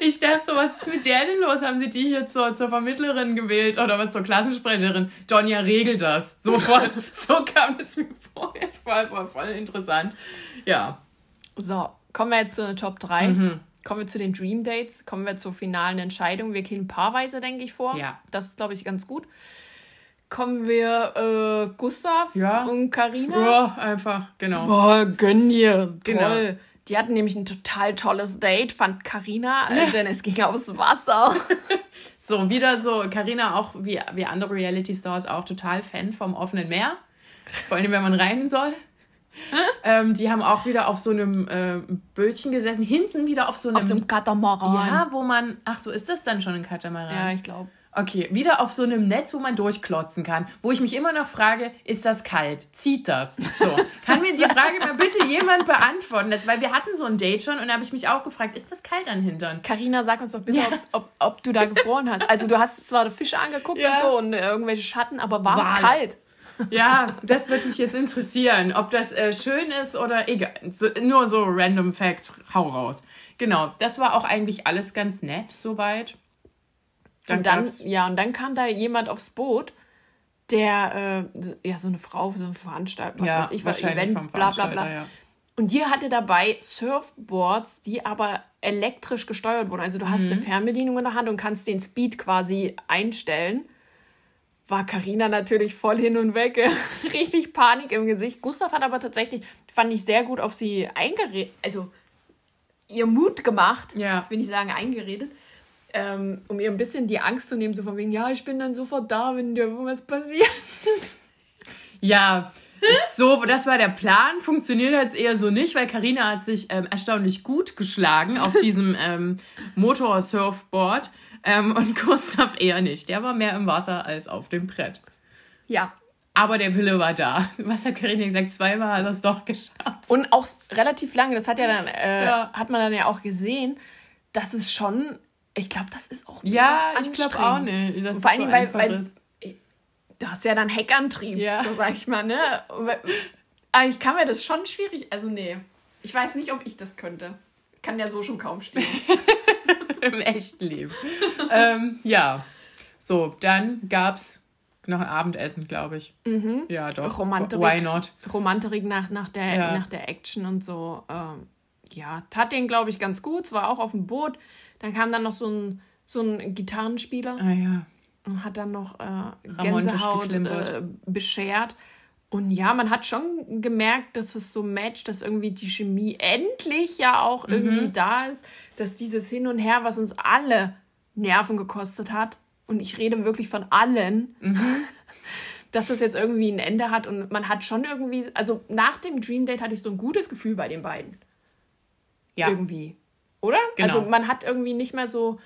ich dachte so, was ist mit der denn los? Haben sie dich jetzt zur, zur Vermittlerin gewählt oder was zur Klassensprecherin? Donja regelt das. Sofort. so kam es mir vor. Voll, voll, voll interessant. Ja. So, kommen wir jetzt zu den Top 3. Mhm. Kommen wir zu den Dream Dates. Kommen wir zur finalen Entscheidung. Wir gehen paarweise, denke ich, vor. Ja. Das ist, glaube ich, ganz gut kommen wir äh, Gustav ja. und Karina. Ja, einfach, genau. Boah, gönn dir. Genau. Toll. Genau. Die hatten nämlich ein total tolles Date, fand Karina, äh, denn es ging aufs Wasser. so, wieder so, Karina auch wie, wie andere Reality Stars auch total Fan vom offenen Meer. Vor allem, wenn man rein soll. ähm, die haben auch wieder auf so einem äh, Bötchen gesessen, hinten wieder auf so einem. Auf so einem Katamaran. Ja, wo man. Ach so, ist das dann schon ein Katamaran? Ja, ich glaube. Okay, wieder auf so einem Netz, wo man durchklotzen kann, wo ich mich immer noch frage, ist das kalt? Zieht das? So, kann mir die Frage mal bitte jemand beantworten? Das, weil wir hatten so ein Date schon und da habe ich mich auch gefragt, ist das kalt an Hintern? Karina, sag uns doch bitte, ja. ob, ob du da gefroren hast. Also du hast zwar Fische angeguckt ja. und so und irgendwelche Schatten, aber war es kalt? Ja, das würde mich jetzt interessieren, ob das äh, schön ist oder egal. So, nur so random Fact, hau raus. Genau, das war auch eigentlich alles ganz nett soweit. Dann und dann, ja, und dann kam da jemand aufs Boot, der, äh, ja, so eine Frau, so ein Veranstalter, was ja, weiß ich, was Event, bla bla bla. Ja. Und die hatte dabei Surfboards, die aber elektrisch gesteuert wurden. Also du hast mhm. eine Fernbedienung in der Hand und kannst den Speed quasi einstellen. War Karina natürlich voll hin und weg, richtig Panik im Gesicht. Gustav hat aber tatsächlich, fand ich sehr gut auf sie eingeredet, also ihr Mut gemacht, ja. will ich sagen eingeredet ähm, um ihr ein bisschen die Angst zu nehmen, so von wegen, ja, ich bin dann sofort da, wenn dir was passiert. Ja, so, das war der Plan. Funktioniert jetzt eher so nicht, weil Karina hat sich ähm, erstaunlich gut geschlagen auf diesem ähm, Motorsurfboard ähm, und Gustav eher nicht. Der war mehr im Wasser als auf dem Brett. Ja. Aber der Wille war da. Was hat Karina gesagt? Zweimal hat er es doch geschafft. Und auch relativ lange. Das hat ja dann, äh, ja. hat man dann ja auch gesehen, dass es schon ich glaube, das ist auch Ja, ich glaube auch nicht. Dass Vor allem, so weil, weil ist. du hast ja dann Heckantrieb, ja. so sag ich mal, ne? Aber ich kann mir das schon schwierig, also nee. Ich weiß nicht, ob ich das könnte. Kann ja so schon kaum stehen. Im echten Leben. ähm, ja. So, dann gab's noch ein Abendessen, glaube ich. Mhm. Ja, doch. Romantik. Why not? Romantik nach, nach, der, ja. nach der Action und so. Ähm, ja, tat den, glaube ich, ganz gut. Es war auch auf dem Boot. Dann kam dann noch so ein, so ein Gitarrenspieler. Ah ja. Und hat dann noch äh, Gänsehaut äh, beschert. Und ja, man hat schon gemerkt, dass es so matcht, dass irgendwie die Chemie endlich ja auch mhm. irgendwie da ist, dass dieses Hin und Her, was uns alle Nerven gekostet hat, und ich rede wirklich von allen, mhm. dass das jetzt irgendwie ein Ende hat und man hat schon irgendwie, also nach dem Dream Date hatte ich so ein gutes Gefühl bei den beiden. Ja. Irgendwie. Oder? Genau. Also man hat irgendwie nicht mehr so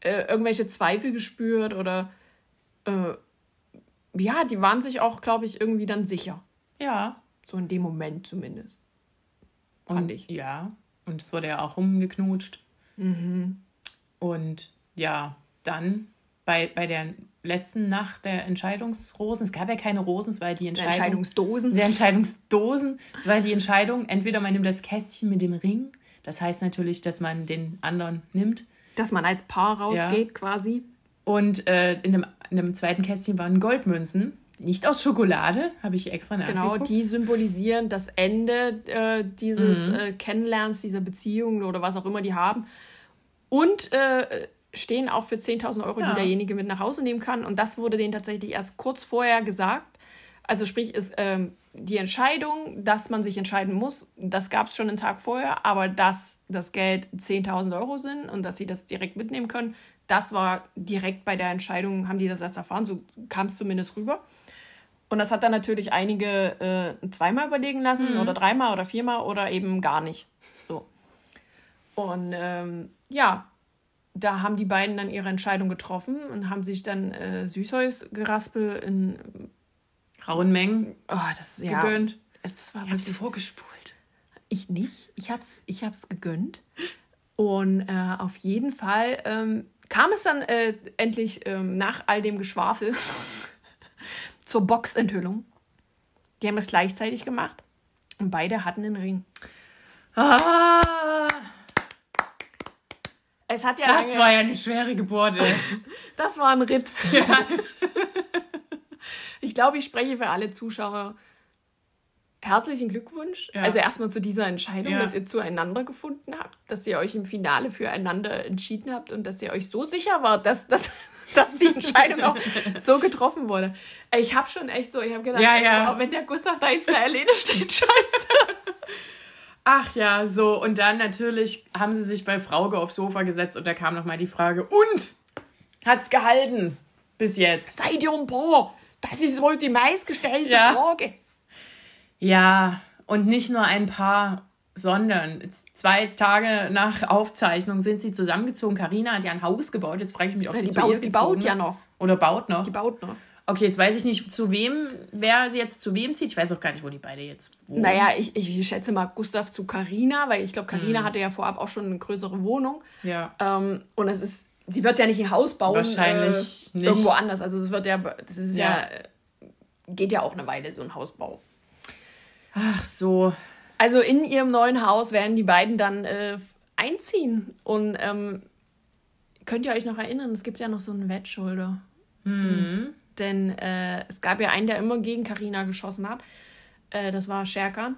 äh, irgendwelche Zweifel gespürt oder äh, ja, die waren sich auch, glaube ich, irgendwie dann sicher. Ja. So in dem Moment zumindest. Fand und, ich. Ja. Und es wurde ja auch rumgeknutscht. Mhm. Und ja, dann bei, bei der letzten Nacht der Entscheidungsrosen, es gab ja keine Rosen, es war die Entscheidung. Der Entscheidungsdosen. Der Entscheidungsdosen. Es war die Entscheidung, entweder man nimmt das Kästchen mit dem Ring das heißt natürlich, dass man den anderen nimmt. Dass man als Paar rausgeht ja. quasi. Und äh, in, dem, in dem zweiten Kästchen waren Goldmünzen. nicht aus Schokolade, habe ich extra Genau, die symbolisieren das Ende äh, dieses Mhm. äh, Kennenlernens, dieser Beziehung oder was auch immer die haben. Und äh, stehen auch für 10.000 Euro, Ja. die derjenige mit nach Hause nehmen kann. Und das wurde denen tatsächlich erst kurz vorher gesagt. Also sprich, ist ähm, die Entscheidung, dass man sich entscheiden muss, das gab es schon einen Tag vorher, aber dass das Geld 10.000 Euro sind und dass sie das direkt mitnehmen können, das war direkt bei der Entscheidung, haben die das erst erfahren, so kam es zumindest rüber. Und das hat dann natürlich einige äh, zweimal überlegen lassen oder dreimal oder viermal oder eben gar nicht. So. Und ähm, ja, da haben die beiden dann ihre Entscheidung getroffen und haben sich dann äh, Süßholzgeraspel in rauen Mengen oh, das ja, gegönnt. Es, das war Ich sie vorgespult. ich nicht. Ich hab's, ich hab's gegönnt. Und äh, auf jeden Fall ähm, kam es dann äh, endlich ähm, nach all dem Geschwafel zur Boxenthüllung. Die haben es gleichzeitig gemacht und beide hatten den Ring. Ah, Es hat ja das lange, war ja eine schwere Geburt. Ey. das war ein Ritt. ich glaube, ich spreche für alle Zuschauer. Herzlichen Glückwunsch. Ja. Also erstmal zu dieser Entscheidung, Ja. dass ihr zueinander gefunden habt, dass ihr euch im Finale füreinander entschieden habt und dass ihr euch so sicher wart, dass, dass, dass die Entscheidung auch so getroffen wurde. Ich habe schon echt so, ich habe gedacht, Ja, ja. wow, wenn der Gustav da jetzt alleine steht, scheiße. Ach ja, so. Und dann natürlich haben sie sich bei Frauke aufs Sofa gesetzt und da kam nochmal die Frage, und? Hat's gehalten? Bis jetzt. Seid ihr ein Paar? Das ist wohl die meistgestellte Ja. Frage. Ja, und nicht nur ein paar, sondern zwei Tage nach Aufzeichnung sind sie zusammengezogen. Karina hat ja ein Haus gebaut. Jetzt frage ich mich, ob Ja, sie die zu baut- ihr die baut ja ist. noch. Oder baut noch. Die baut noch. Okay, jetzt weiß ich nicht, zu wem, wer sie jetzt zu wem zieht. Ich weiß auch gar nicht, wo die beide jetzt wohnen. Naja, ich, ich schätze mal Gustav zu Carina, weil ich glaube, Carina hatte ja vorab auch schon eine größere Wohnung. Ja. Ähm, und es ist, sie wird ja nicht ein Haus bauen. Wahrscheinlich äh, nicht. Irgendwo anders. Also es wird ja, das ist ja. Ja. äh, geht ja auch eine Weile, so ein Hausbau. Ach so. Also in ihrem neuen Haus werden die beiden dann äh, einziehen. Und ähm, könnt ihr euch noch erinnern, es gibt ja noch so einen Wettschulder. Mhm. Denn äh, es gab ja einen, der immer gegen Karina geschossen hat. Äh, das war Scherkan.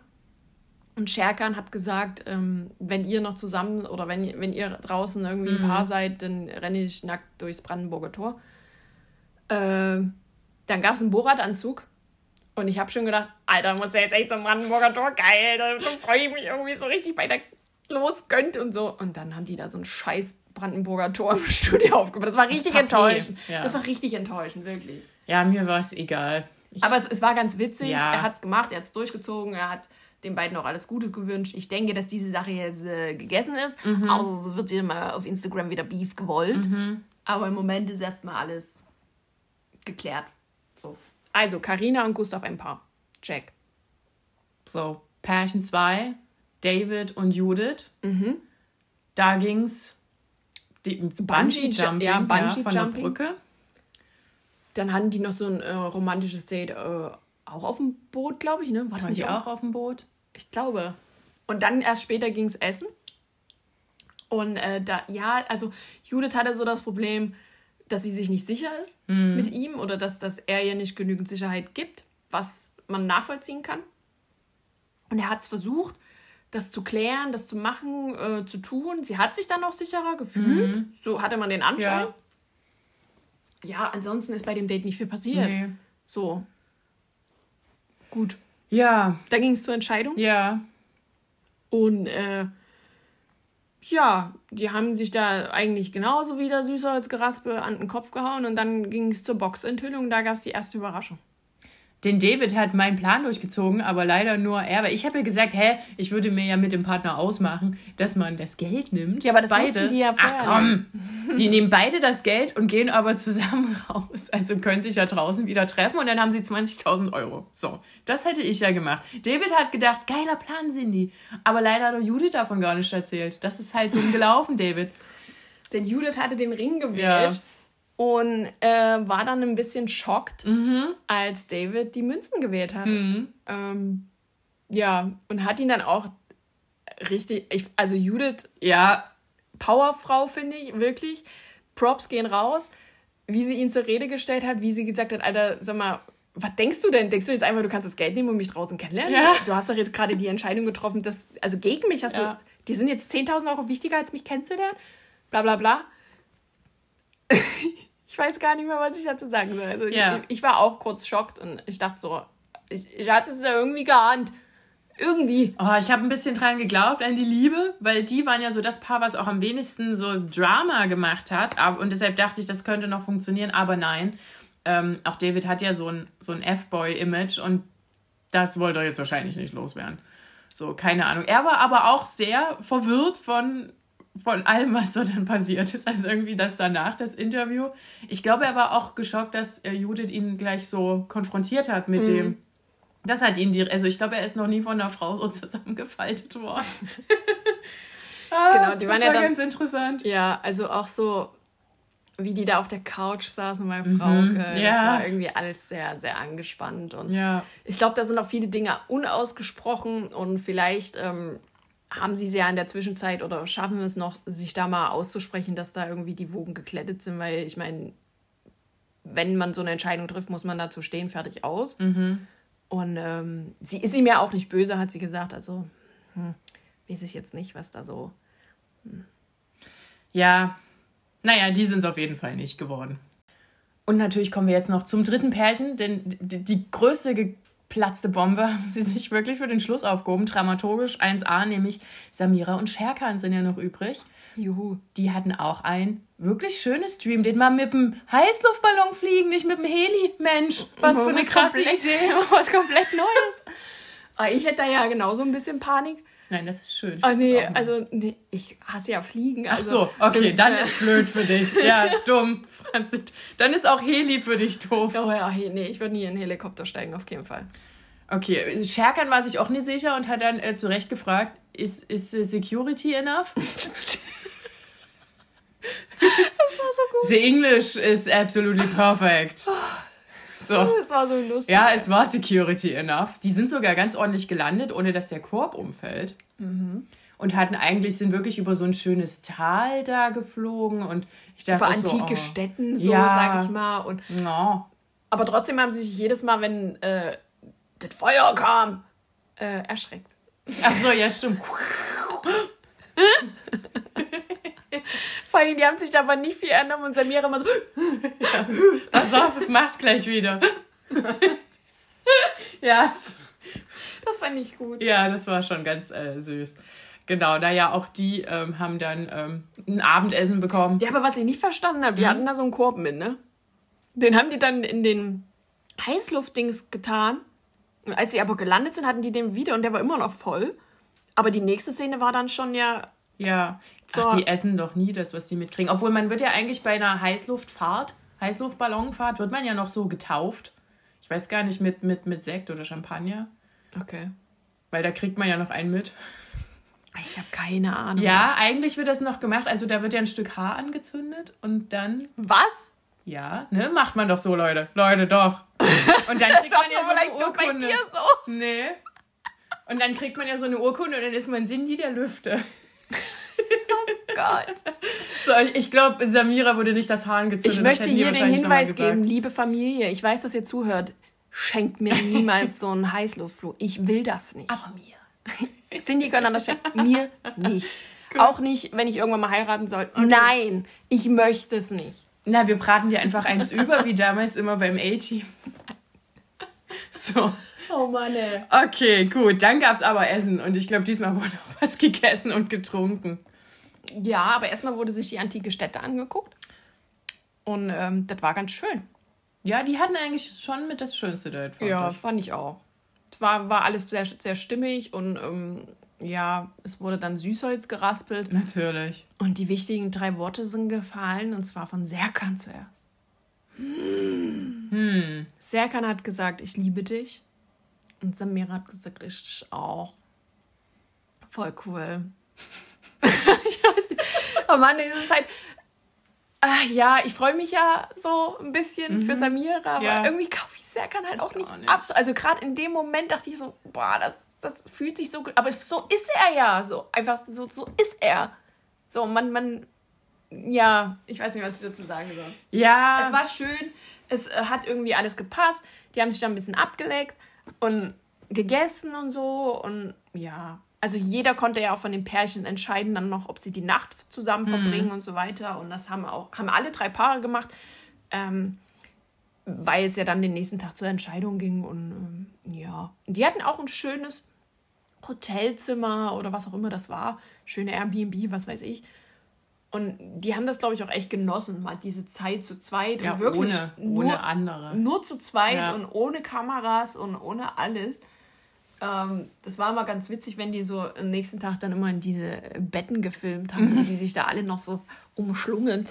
Und Scherkan hat gesagt, ähm, wenn ihr noch zusammen oder wenn, ihr- wenn ihr draußen irgendwie ein Paar seid, dann renne ich nackt durchs Brandenburger Tor. Ähm, dann gab es einen Borat-Anzug. Und ich habe schon gedacht, Alter, muss er jetzt echt zum Brandenburger Tor? Geil, da da freue ich mich irgendwie so richtig bei der losgönnt und so. Und dann haben die da so ein scheiß Brandenburger Tor im Studio aufgebaut. Das war richtig Papier, enttäuschend. ja. Das war richtig enttäuschend, wirklich. Ja, mir war es egal. Ich, Aber es, es war ganz witzig. Ja. Er hat es gemacht, er hat es durchgezogen, er hat den beiden auch alles Gute gewünscht. Ich denke, dass diese Sache jetzt äh, gegessen ist. Mhm. Außer es wird hier mal auf Instagram wieder Beef gewollt. Aber im Moment ist erstmal alles geklärt. So. Also, Karina und Gustav ein Paar. Check. so, Pärchen 2, David und Judith. Da ging's Bungee- Bungee-Jumping ja, ja, von der Bungee-Jumping. Brücke. Dann hatten die noch so ein äh, romantisches Date äh, auch auf dem Boot, glaube ich, ne? War das Waren nicht auch auf dem Boot? Ich glaube. Und dann erst später ging es essen. Und äh, da, ja, also Judith hatte so das Problem, dass sie sich nicht sicher ist mit ihm oder dass, dass er ihr nicht genügend Sicherheit gibt, was man nachvollziehen kann. Und er hat es versucht, das zu klären, das zu machen, äh, zu tun. Sie hat sich dann auch sicherer gefühlt. So hatte man den Anschein. Ja. Ja. ansonsten ist bei dem Date nicht viel passiert. Nee. So. Gut. Ja, Da ging es zur Entscheidung. ja. Und äh, ja, die haben sich da eigentlich genauso wie der Süßholzgeraspel an den Kopf gehauen und dann ging es zur Boxenthüllung. Da gab es die erste Überraschung. Den David hat meinen Plan durchgezogen, aber leider nur er. Weil ich habe ja gesagt, hä, ich würde mir ja mit dem Partner ausmachen, dass man das Geld nimmt. Ja, aber das beide. die ja vorher Ach komm, die nehmen beide das Geld und gehen aber zusammen raus. Also können sich ja draußen wieder treffen und dann haben sie 20.000 Euro. So, das hätte ich ja gemacht. David hat gedacht, geiler Plan, Cindy. Aber leider hat doch Judith davon gar nicht erzählt. Das ist halt dumm gelaufen, David. Denn Judith hatte den Ring gewählt Ja. Und äh, war dann ein bisschen schockt, als David die Münzen gewählt hat. Ähm, ja, und hat ihn dann auch richtig, ich, also Judith Ja, Powerfrau, finde ich, wirklich. Props gehen raus, wie sie ihn zur Rede gestellt hat, wie sie gesagt hat, Alter, sag mal, was denkst du denn? Denkst du jetzt einfach, du kannst das Geld nehmen und mich draußen kennenlernen? Ja. Du hast doch jetzt gerade die Entscheidung getroffen, dass, also gegen mich hast ja. du, die sind jetzt 10.000 Euro wichtiger, als mich kennenzulernen? Bla bla bla. ich weiß gar nicht mehr, was ich dazu sagen soll. Also ja. ich, ich, war auch kurz schockt und ich dachte so, ich, ich hatte es ja irgendwie geahnt. Irgendwie. Oh, ich habe ein bisschen dran geglaubt, an die Liebe, weil die waren ja so das Paar, was auch am wenigsten so Drama gemacht hat. Und deshalb dachte ich, das könnte noch funktionieren, aber nein. Ähm, auch David hat ja so ein, so ein F-Boy-Image und das wollte er jetzt wahrscheinlich nicht loswerden. So, keine Ahnung. Er war aber auch sehr verwirrt von, von allem, was so dann passiert ist. Also irgendwie das danach, das Interview. Ich glaube, er war auch geschockt, dass äh, Judith ihn gleich so konfrontiert hat mit mhm. dem das hat ihn die, also ich glaube, er ist noch nie von einer Frau so zusammengefaltet worden. ah, genau, die waren das ja war dann, ganz interessant. Ja, also auch so, wie die da auf der Couch saßen bei mhm, Frauke. Ja. Das war irgendwie alles sehr, sehr angespannt. Und ja. ich glaube, da sind auch viele Dinge unausgesprochen und vielleicht ähm, haben sie sie ja in der Zwischenzeit oder schaffen wir es noch, sich da mal auszusprechen, dass da irgendwie die Wogen geklettet sind, weil ich meine, wenn man so eine Entscheidung trifft, muss man dazu stehen, fertig aus. Mhm. Und ähm, sie ist ihm ja auch nicht böse, hat sie gesagt. Also hm, weiß ich jetzt nicht, was da so. Hm. Ja, naja, die sind es auf jeden Fall nicht geworden. Und natürlich kommen wir jetzt noch zum dritten Pärchen, denn die, die größte geplatzte Bombe haben sie sich wirklich für den Schluss aufgehoben. Dramaturgisch 1a, nämlich Samira und Sherkan sind ja noch übrig. Juhu. Die hatten auch ein wirklich schönes Dream, den mal mit dem Heißluftballon fliegen, nicht mit dem Heli. Mensch, was für eine krasse komplett, Idee. Was komplett Neues. Ah, ich hätte da ja genauso ein bisschen Panik. Nein, das ist schön. Oh, nee, also nee, ich hasse ja Fliegen. Also, Ach so, okay, dann ist blöd für dich. Ja, dumm, Franzi. Dann ist auch Heli für dich doof. Oh ja, nee, ich würde nie in einen Helikopter steigen, auf jeden Fall. Okay, Scherkan war sich auch nicht sicher und hat dann äh, zu Recht gefragt, ist, ist Security enough? Das war so gut. The English is absolutely perfect. So. Das war so lustig. Ja, es war Security enough. Die sind sogar ganz ordentlich gelandet, ohne dass der Korb umfällt. Mhm. Und hatten eigentlich, sind wirklich über so ein schönes Tal da geflogen und ich dachte Über antike oh, Städten, so, ja. sag ich mal. Und, ja. Aber trotzdem haben sie sich jedes Mal, wenn äh, das Feuer kam, äh, erschreckt. Ach so, ja, stimmt. Vor allem, die haben sich da aber nicht viel ändern und Samira immer so. ja. Pass auf, es macht gleich wieder. ja. Das fand ich gut. Ja, das war schon ganz äh, süß. Genau, naja, auch die ähm, haben dann ähm, ein Abendessen bekommen. Ja, aber was ich nicht verstanden habe, die mhm. hatten da so einen Korb mit, ne? Den haben die dann in den Heißluftdings getan. Als sie aber gelandet sind, hatten die den wieder und der war immer noch voll. Aber die nächste Szene war dann schon ja ja, Ach, die essen doch nie das, was die mitkriegen. Obwohl man wird ja eigentlich bei einer Heißluftfahrt, Heißluftballonfahrt, wird man ja noch so getauft. Ich weiß gar nicht, mit, mit, mit Sekt oder Champagner. Okay. Weil da kriegt man ja noch einen mit. Ich habe keine Ahnung. Ja, eigentlich wird das noch gemacht. Also da wird ja ein Stück Haar angezündet und dann. Was? Ja, ne? Macht man doch so, Leute. Leute, doch. Und dann kriegt man ja so eine Urkunde. Bei dir so? Nee. Und dann kriegt man ja so eine Urkunde und dann ist man Cindy der Lüfte oh Gott. So, ich glaube, Samira wurde nicht das Haar gezündet. Ich möchte hier den Hinweis geben, liebe Familie, ich weiß, dass ihr zuhört, schenkt mir niemals so einen Heißluftflug. Ich will das nicht. Aber mir. Cindy können das schenken, mir nicht. Gut. Auch nicht, wenn ich irgendwann mal heiraten soll. Okay. Nein, ich möchte es nicht. Na, wir braten dir einfach eins über, wie damals immer beim A-Team. So. Oh Mann, ey. Okay, gut. Dann gab es aber Essen und ich glaube, diesmal wurde auch was gegessen und getrunken. Ja, aber erstmal wurde sich die antike Städte angeguckt. Und ähm, das war ganz schön. Ja, die hatten eigentlich schon mit das Schönste dort. Fand ja, ich. fand ich auch. Es war, war alles sehr, sehr stimmig und ähm, ja, es wurde dann Süßholz geraspelt. Natürlich. Und die wichtigen drei Worte sind gefallen und zwar von Serkan zuerst. Hm. Serkan hat gesagt, ich liebe dich. Und Samira hat gesagt, ich auch. Voll cool. ich weiß nicht. Oh Mann, es ist halt. Ah, ja, ich freue mich ja so ein bisschen mhm. für Samira, aber ja. irgendwie kaufe ich Serkan halt auch nicht, auch nicht, ab. Also gerade in dem Moment dachte ich so, boah, das, das fühlt sich so gut. Aber so ist er ja. So einfach so, so ist er. So, man, man ja, ich weiß nicht, was ich dazu sagen soll. Ja. Es war schön, es äh, hat irgendwie alles gepasst. Die haben sich dann ein bisschen abgeleckt und gegessen und so. Und ja, also jeder konnte ja auch von den Pärchen entscheiden dann noch, ob sie die Nacht zusammen verbringen und so weiter. Und das haben auch, haben alle drei Paare gemacht. Ähm, weil es ja dann den nächsten Tag zur Entscheidung ging und ähm, ja. Und die hatten auch ein schönes Hotelzimmer oder was auch immer das war. Schöne Airbnb, was weiß ich. Und die haben das, glaube ich, auch echt genossen, mal diese Zeit zu zweit Ja, und wirklich ohne- nur, ohne andere. Nur zu zweit Ja. und ohne Kameras und ohne alles. Ähm, das war immer ganz witzig, wenn die so am nächsten Tag dann immer in diese Betten gefilmt haben die sich da alle noch so umschlungen.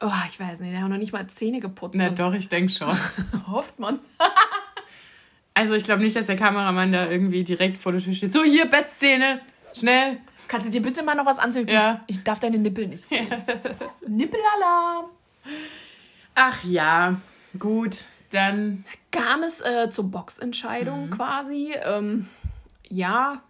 Oh, ich weiß nicht, die haben noch nicht mal Zähne geputzt. Na doch, ich denke schon. hofft man. Also ich glaube nicht, dass der Kameramann da irgendwie direkt vor der Tür steht. So, hier, Bettszene, schnell. Kannst du dir bitte mal noch was anziehen? Ja. Ich darf deine Nippel nicht sehen. Nippelalarm. Ach ja, gut, dann kam es äh, zur Boxentscheidung quasi. Ähm, ja,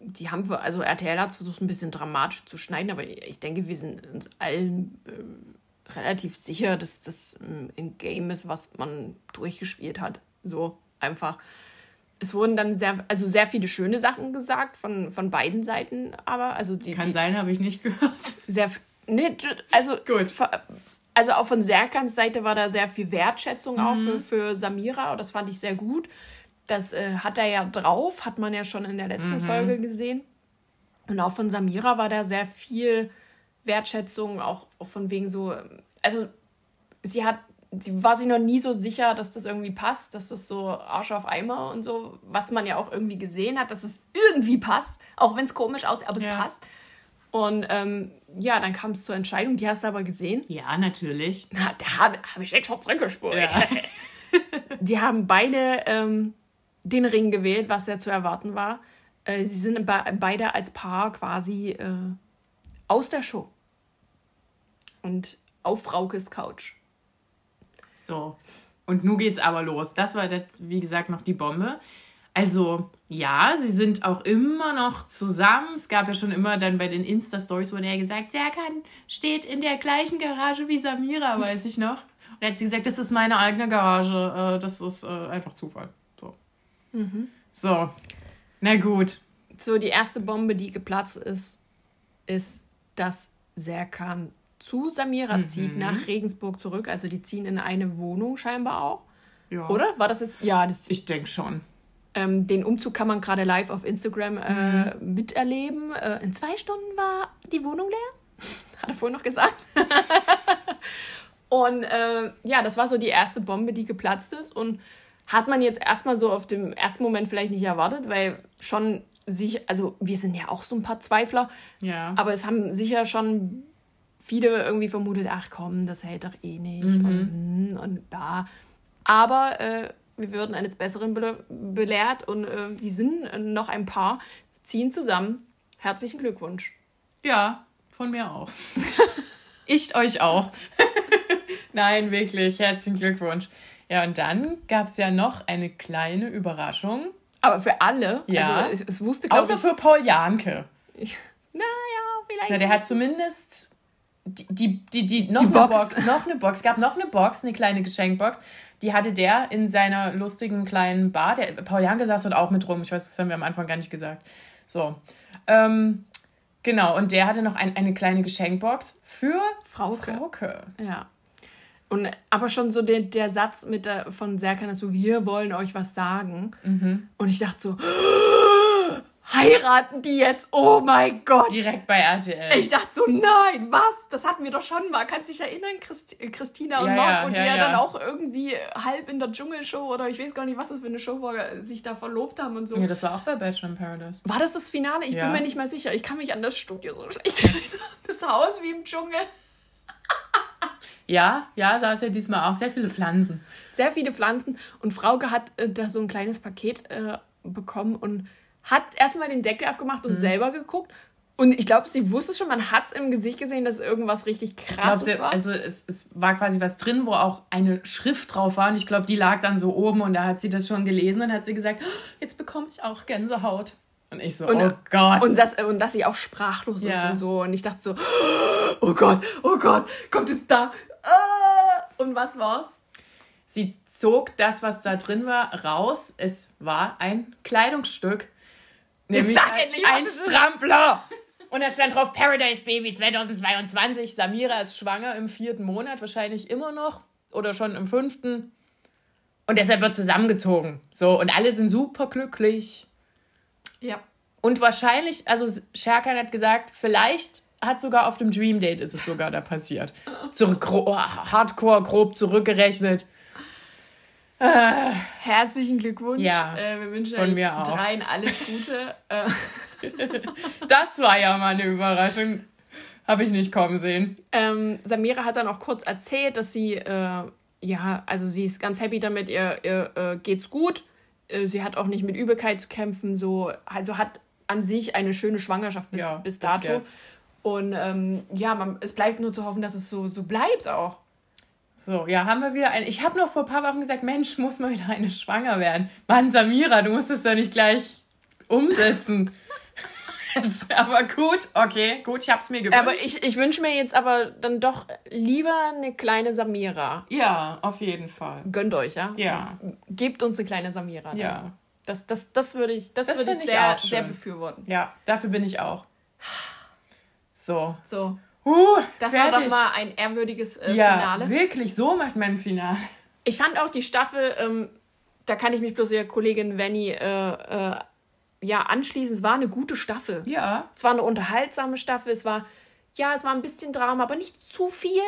die haben wir, also RTL hat es versucht, ein bisschen dramatisch zu schneiden, aber ich denke, wir sind uns allen ähm, relativ sicher, dass das ähm, ein Game ist, was man durchgespielt hat. So einfach. Es wurden dann sehr, also sehr viele schöne Sachen gesagt von, von beiden Seiten, aber also die, kann die sein, habe ich nicht gehört. sehr, nee, also Gut. also auch von Serkans Seite war da sehr viel Wertschätzung auch für, für Samira und das fand ich sehr gut. Das äh, hat er ja drauf, hat man ja schon in der letzten Folge gesehen. Und auch von Samira war da sehr viel Wertschätzung, auch, auch von wegen so, also sie hat, war sich noch nie so sicher, dass das irgendwie passt, dass das so Arsch auf Eimer und so, was man ja auch irgendwie gesehen hat, dass es irgendwie passt, auch wenn es komisch aussieht, aber es Ja. passt. Und ähm, ja, dann kam es zur Entscheidung, die hast du aber gesehen. Ja, natürlich. Na, da habe hab ich extra zurückgespult. Ja. Die haben beide ähm, den Ring gewählt, was ja zu erwarten war. Äh, sie sind be beide als Paar quasi äh, aus der Show. Und auf Fraukes Couch. So. Und nun geht's aber los. Das war, das, wie gesagt, noch die Bombe. Also, ja, sie sind auch immer noch zusammen. Es gab ja schon immer dann bei den Insta-Stories, wurde ja gesagt, Serkan steht in der gleichen Garage wie Samira, weiß ich noch. Und hat sie gesagt, das ist meine eigene Garage. Äh, das ist äh, einfach Zufall. So. So. Na gut. So, die erste Bombe, die geplatzt ist, ist, dass Serkan zu Samira zieht, nach Regensburg zurück. Also die ziehen in eine Wohnung scheinbar auch. Ja. Oder? War das jetzt? Ja, das Ich denke schon. Ähm, den Umzug kann man gerade live auf Instagram äh, miterleben. Äh, in zwei Stunden war die Wohnung leer. Hat er vorhin noch gesagt. und äh, ja, das war so die erste Bombe, die geplatzt ist. Und hat man jetzt erstmal so auf dem ersten Moment vielleicht nicht erwartet, weil schon sich, also wir sind ja auch so ein paar Zweifler, Ja. aber es haben sicher schon viele irgendwie vermutet, ach komm, das hält doch eh nicht und, hm, und da. Aber äh, wir würden eines Besseren bele belehrt und äh, die sind noch ein Paar, ziehen zusammen. Herzlichen Glückwunsch. Ja, von mir auch. ich euch auch. Nein, wirklich. Herzlichen Glückwunsch. Ja, und dann gab es ja noch eine kleine Überraschung. Aber für alle, Ja. also es, es wusste, Außer ich, für Paul Janke. ich, naja, vielleicht. Na, der hat zumindest die, die, die, die noch Die eine Box. Box. noch eine Box, gab noch eine Box, eine kleine Geschenkbox. Die hatte der in seiner lustigen kleinen Bar. Der, Paul Janke saß dort auch mit rum. Ich weiß, das haben wir am Anfang gar nicht gesagt. So. Ähm, genau, und der hatte noch ein, eine kleine Geschenkbox für Frauke. Frauke. Ja. Und aber schon so der, der Satz mit der, von Serkan so, wir wollen euch was sagen. Mhm. Und ich dachte so, heiraten die jetzt? Oh mein Gott. Direkt bei RTL. Ich dachte so, nein, was? Das hatten wir doch schon mal. Kannst du dich erinnern, Christi Christina und Ja, Marc? ja, und ja, die ja, ja. dann auch irgendwie halb in der Dschungelshow oder ich weiß gar nicht, was das für eine Show war, sich da verlobt haben und so. Ja, das war auch bei Bachelor in Paradise. War das das Finale? Ich bin mir nicht mal sicher. Ich kann mich an das Studio so schlecht erinnern. Das Haus wie im Dschungel. Ja, ja, saß ja diesmal auch sehr viele Pflanzen. sehr viele Pflanzen und Frauke hat äh, da so ein kleines Paket äh, bekommen und hat erstmal den Deckel abgemacht Mhm. und selber geguckt. Und ich glaube, sie wusste schon, man hat es im Gesicht gesehen, dass irgendwas richtig glaub, sie, war. also es, es war quasi was drin, wo auch eine Schrift drauf war. Und ich glaube, die lag dann so oben und da hat sie das schon gelesen und hat sie gesagt, "Oh, jetzt bekomme ich auch Gänsehaut. Und ich so, Und, oh Gott. Und, das, und dass sie auch sprachlos Ja. ist und so. Und ich dachte so, oh Gott, oh Gott, kommt jetzt da. Ah! Und was war's? Sie zog das, was da drin war, raus. Es war ein Kleidungsstück. Nämlich sag ein, endlich, ein. Strampler. Und da stand drauf Paradise Baby 2022. Samira ist schwanger im vierten Monat, wahrscheinlich immer noch. Oder schon im fünften. Und deshalb wird zusammengezogen. So, und alle sind super glücklich. Ja. Und wahrscheinlich, also Sherkan hat gesagt, vielleicht hat sogar auf dem Dream Date ist es sogar da passiert. Zurück, gro- hardcore, grob zurückgerechnet. Herzlichen Glückwunsch. Ja, Äh, wir wünschen von euch mir auch. dreien alles Gute. äh, Das war ja mal eine Überraschung. Habe ich nicht kommen sehen. ähm, Samira hat dann auch kurz erzählt, dass sie, äh, ja, also sie ist ganz happy damit, ihr, ihr äh, geht's gut. Äh, sie hat auch nicht mit Übelkeit zu kämpfen, so, also hat an sich eine schöne Schwangerschaft bis, Ja, bis bis dato. jetzt. Und ähm, ja, man, es bleibt nur zu hoffen, dass es so, so bleibt auch. So, ja, haben wir wieder ein. Ich habe noch vor ein paar Wochen gesagt, Mensch, muss mal wieder eine schwanger werden. Mann, Samira, du musst es doch nicht gleich umsetzen. Aber gut, okay, gut, ich habe es mir gewünscht. Aber ich, ich wünsche mir jetzt aber dann doch lieber eine kleine Samira. ja, auf jeden Fall. Gönnt euch, ja? Ja, Gebt uns eine kleine Samira. dann. ja, Das, das, das würde ich, das Das würde ich sehr, sehr befürworten. ja, dafür bin ich auch. So. So, Uh, das war fertig. doch mal ein ehrwürdiges äh, ja, Finale. wirklich, so macht man ein Finale. Ich fand auch die Staffel, ähm, da kann ich mich bloß der Kollegin Vanny äh, äh, ja, anschließen. Es war eine gute Staffel. Ja, Es war eine unterhaltsame Staffel. Es war, ja, es war ein bisschen Drama, aber nicht zu viel.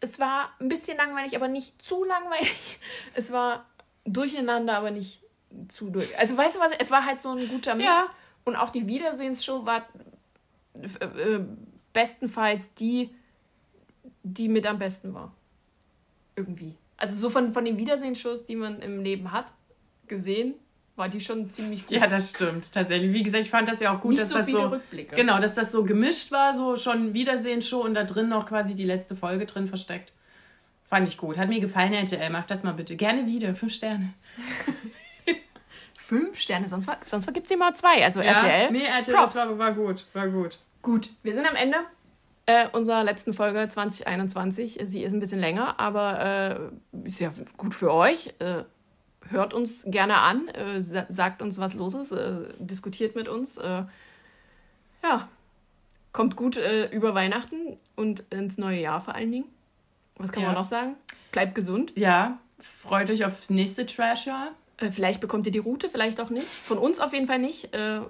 Es war ein bisschen langweilig, aber nicht zu langweilig. Es war durcheinander, aber nicht zu durch. Also, weißt du was? Es war halt so ein guter Mix. Ja. Und auch die Wiedersehensshow war äh, äh, bestenfalls die, die mit am besten war. Irgendwie. Also, so von, von den Wiedersehensshows, die man im Leben hat, gesehen, war die schon ziemlich gut. ja, das stimmt. Tatsächlich. Wie gesagt, ich fand das ja auch gut, Nicht dass so das so. Rückblicke. Genau, dass das so gemischt war, so schon Wiedersehen-Show und da drin noch quasi die letzte Folge drin versteckt. Fand ich gut. Hat mir gefallen, RTL. Mach das mal bitte. Gerne wieder. Fünf Sterne. Fünf Sterne, sonst, war- sonst gibt es immer zwei. Also RTL. Nee, RTL, Props. war, war gut. War gut. Gut, wir sind am Ende äh, unserer letzten Folge 2021. Sie ist ein bisschen länger, aber äh, ist ja gut für euch. Äh, hört uns gerne an, äh, sa sagt uns, was los ist, äh, diskutiert mit uns. Äh, ja, kommt gut über Weihnachten und ins neue Jahr vor allen Dingen. Was kann Ja. man noch sagen? Bleibt gesund. Ja, freut euch aufs nächste Trash-Jahr. Äh, vielleicht bekommt ihr die Route, vielleicht auch nicht. Von uns auf jeden Fall nicht. Äh, ähm,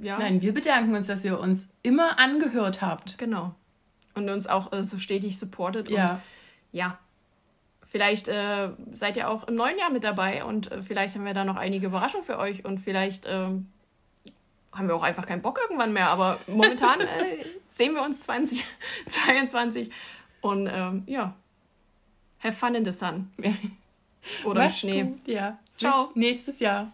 ja. Nein, wir bedanken uns, dass ihr uns immer angehört habt. Genau. Und uns auch äh, so stetig supportet. Und Ja. ja, vielleicht äh, seid ihr auch im neuen Jahr mit dabei und äh, vielleicht haben wir da noch einige Überraschungen für euch und vielleicht ähm, haben wir auch einfach keinen Bock irgendwann mehr. Aber momentan äh, sehen wir uns 2022 und ähm, ja, have fun in the sun. Oder Schnee. gut. Ja. Ciao. Bis nächstes Jahr.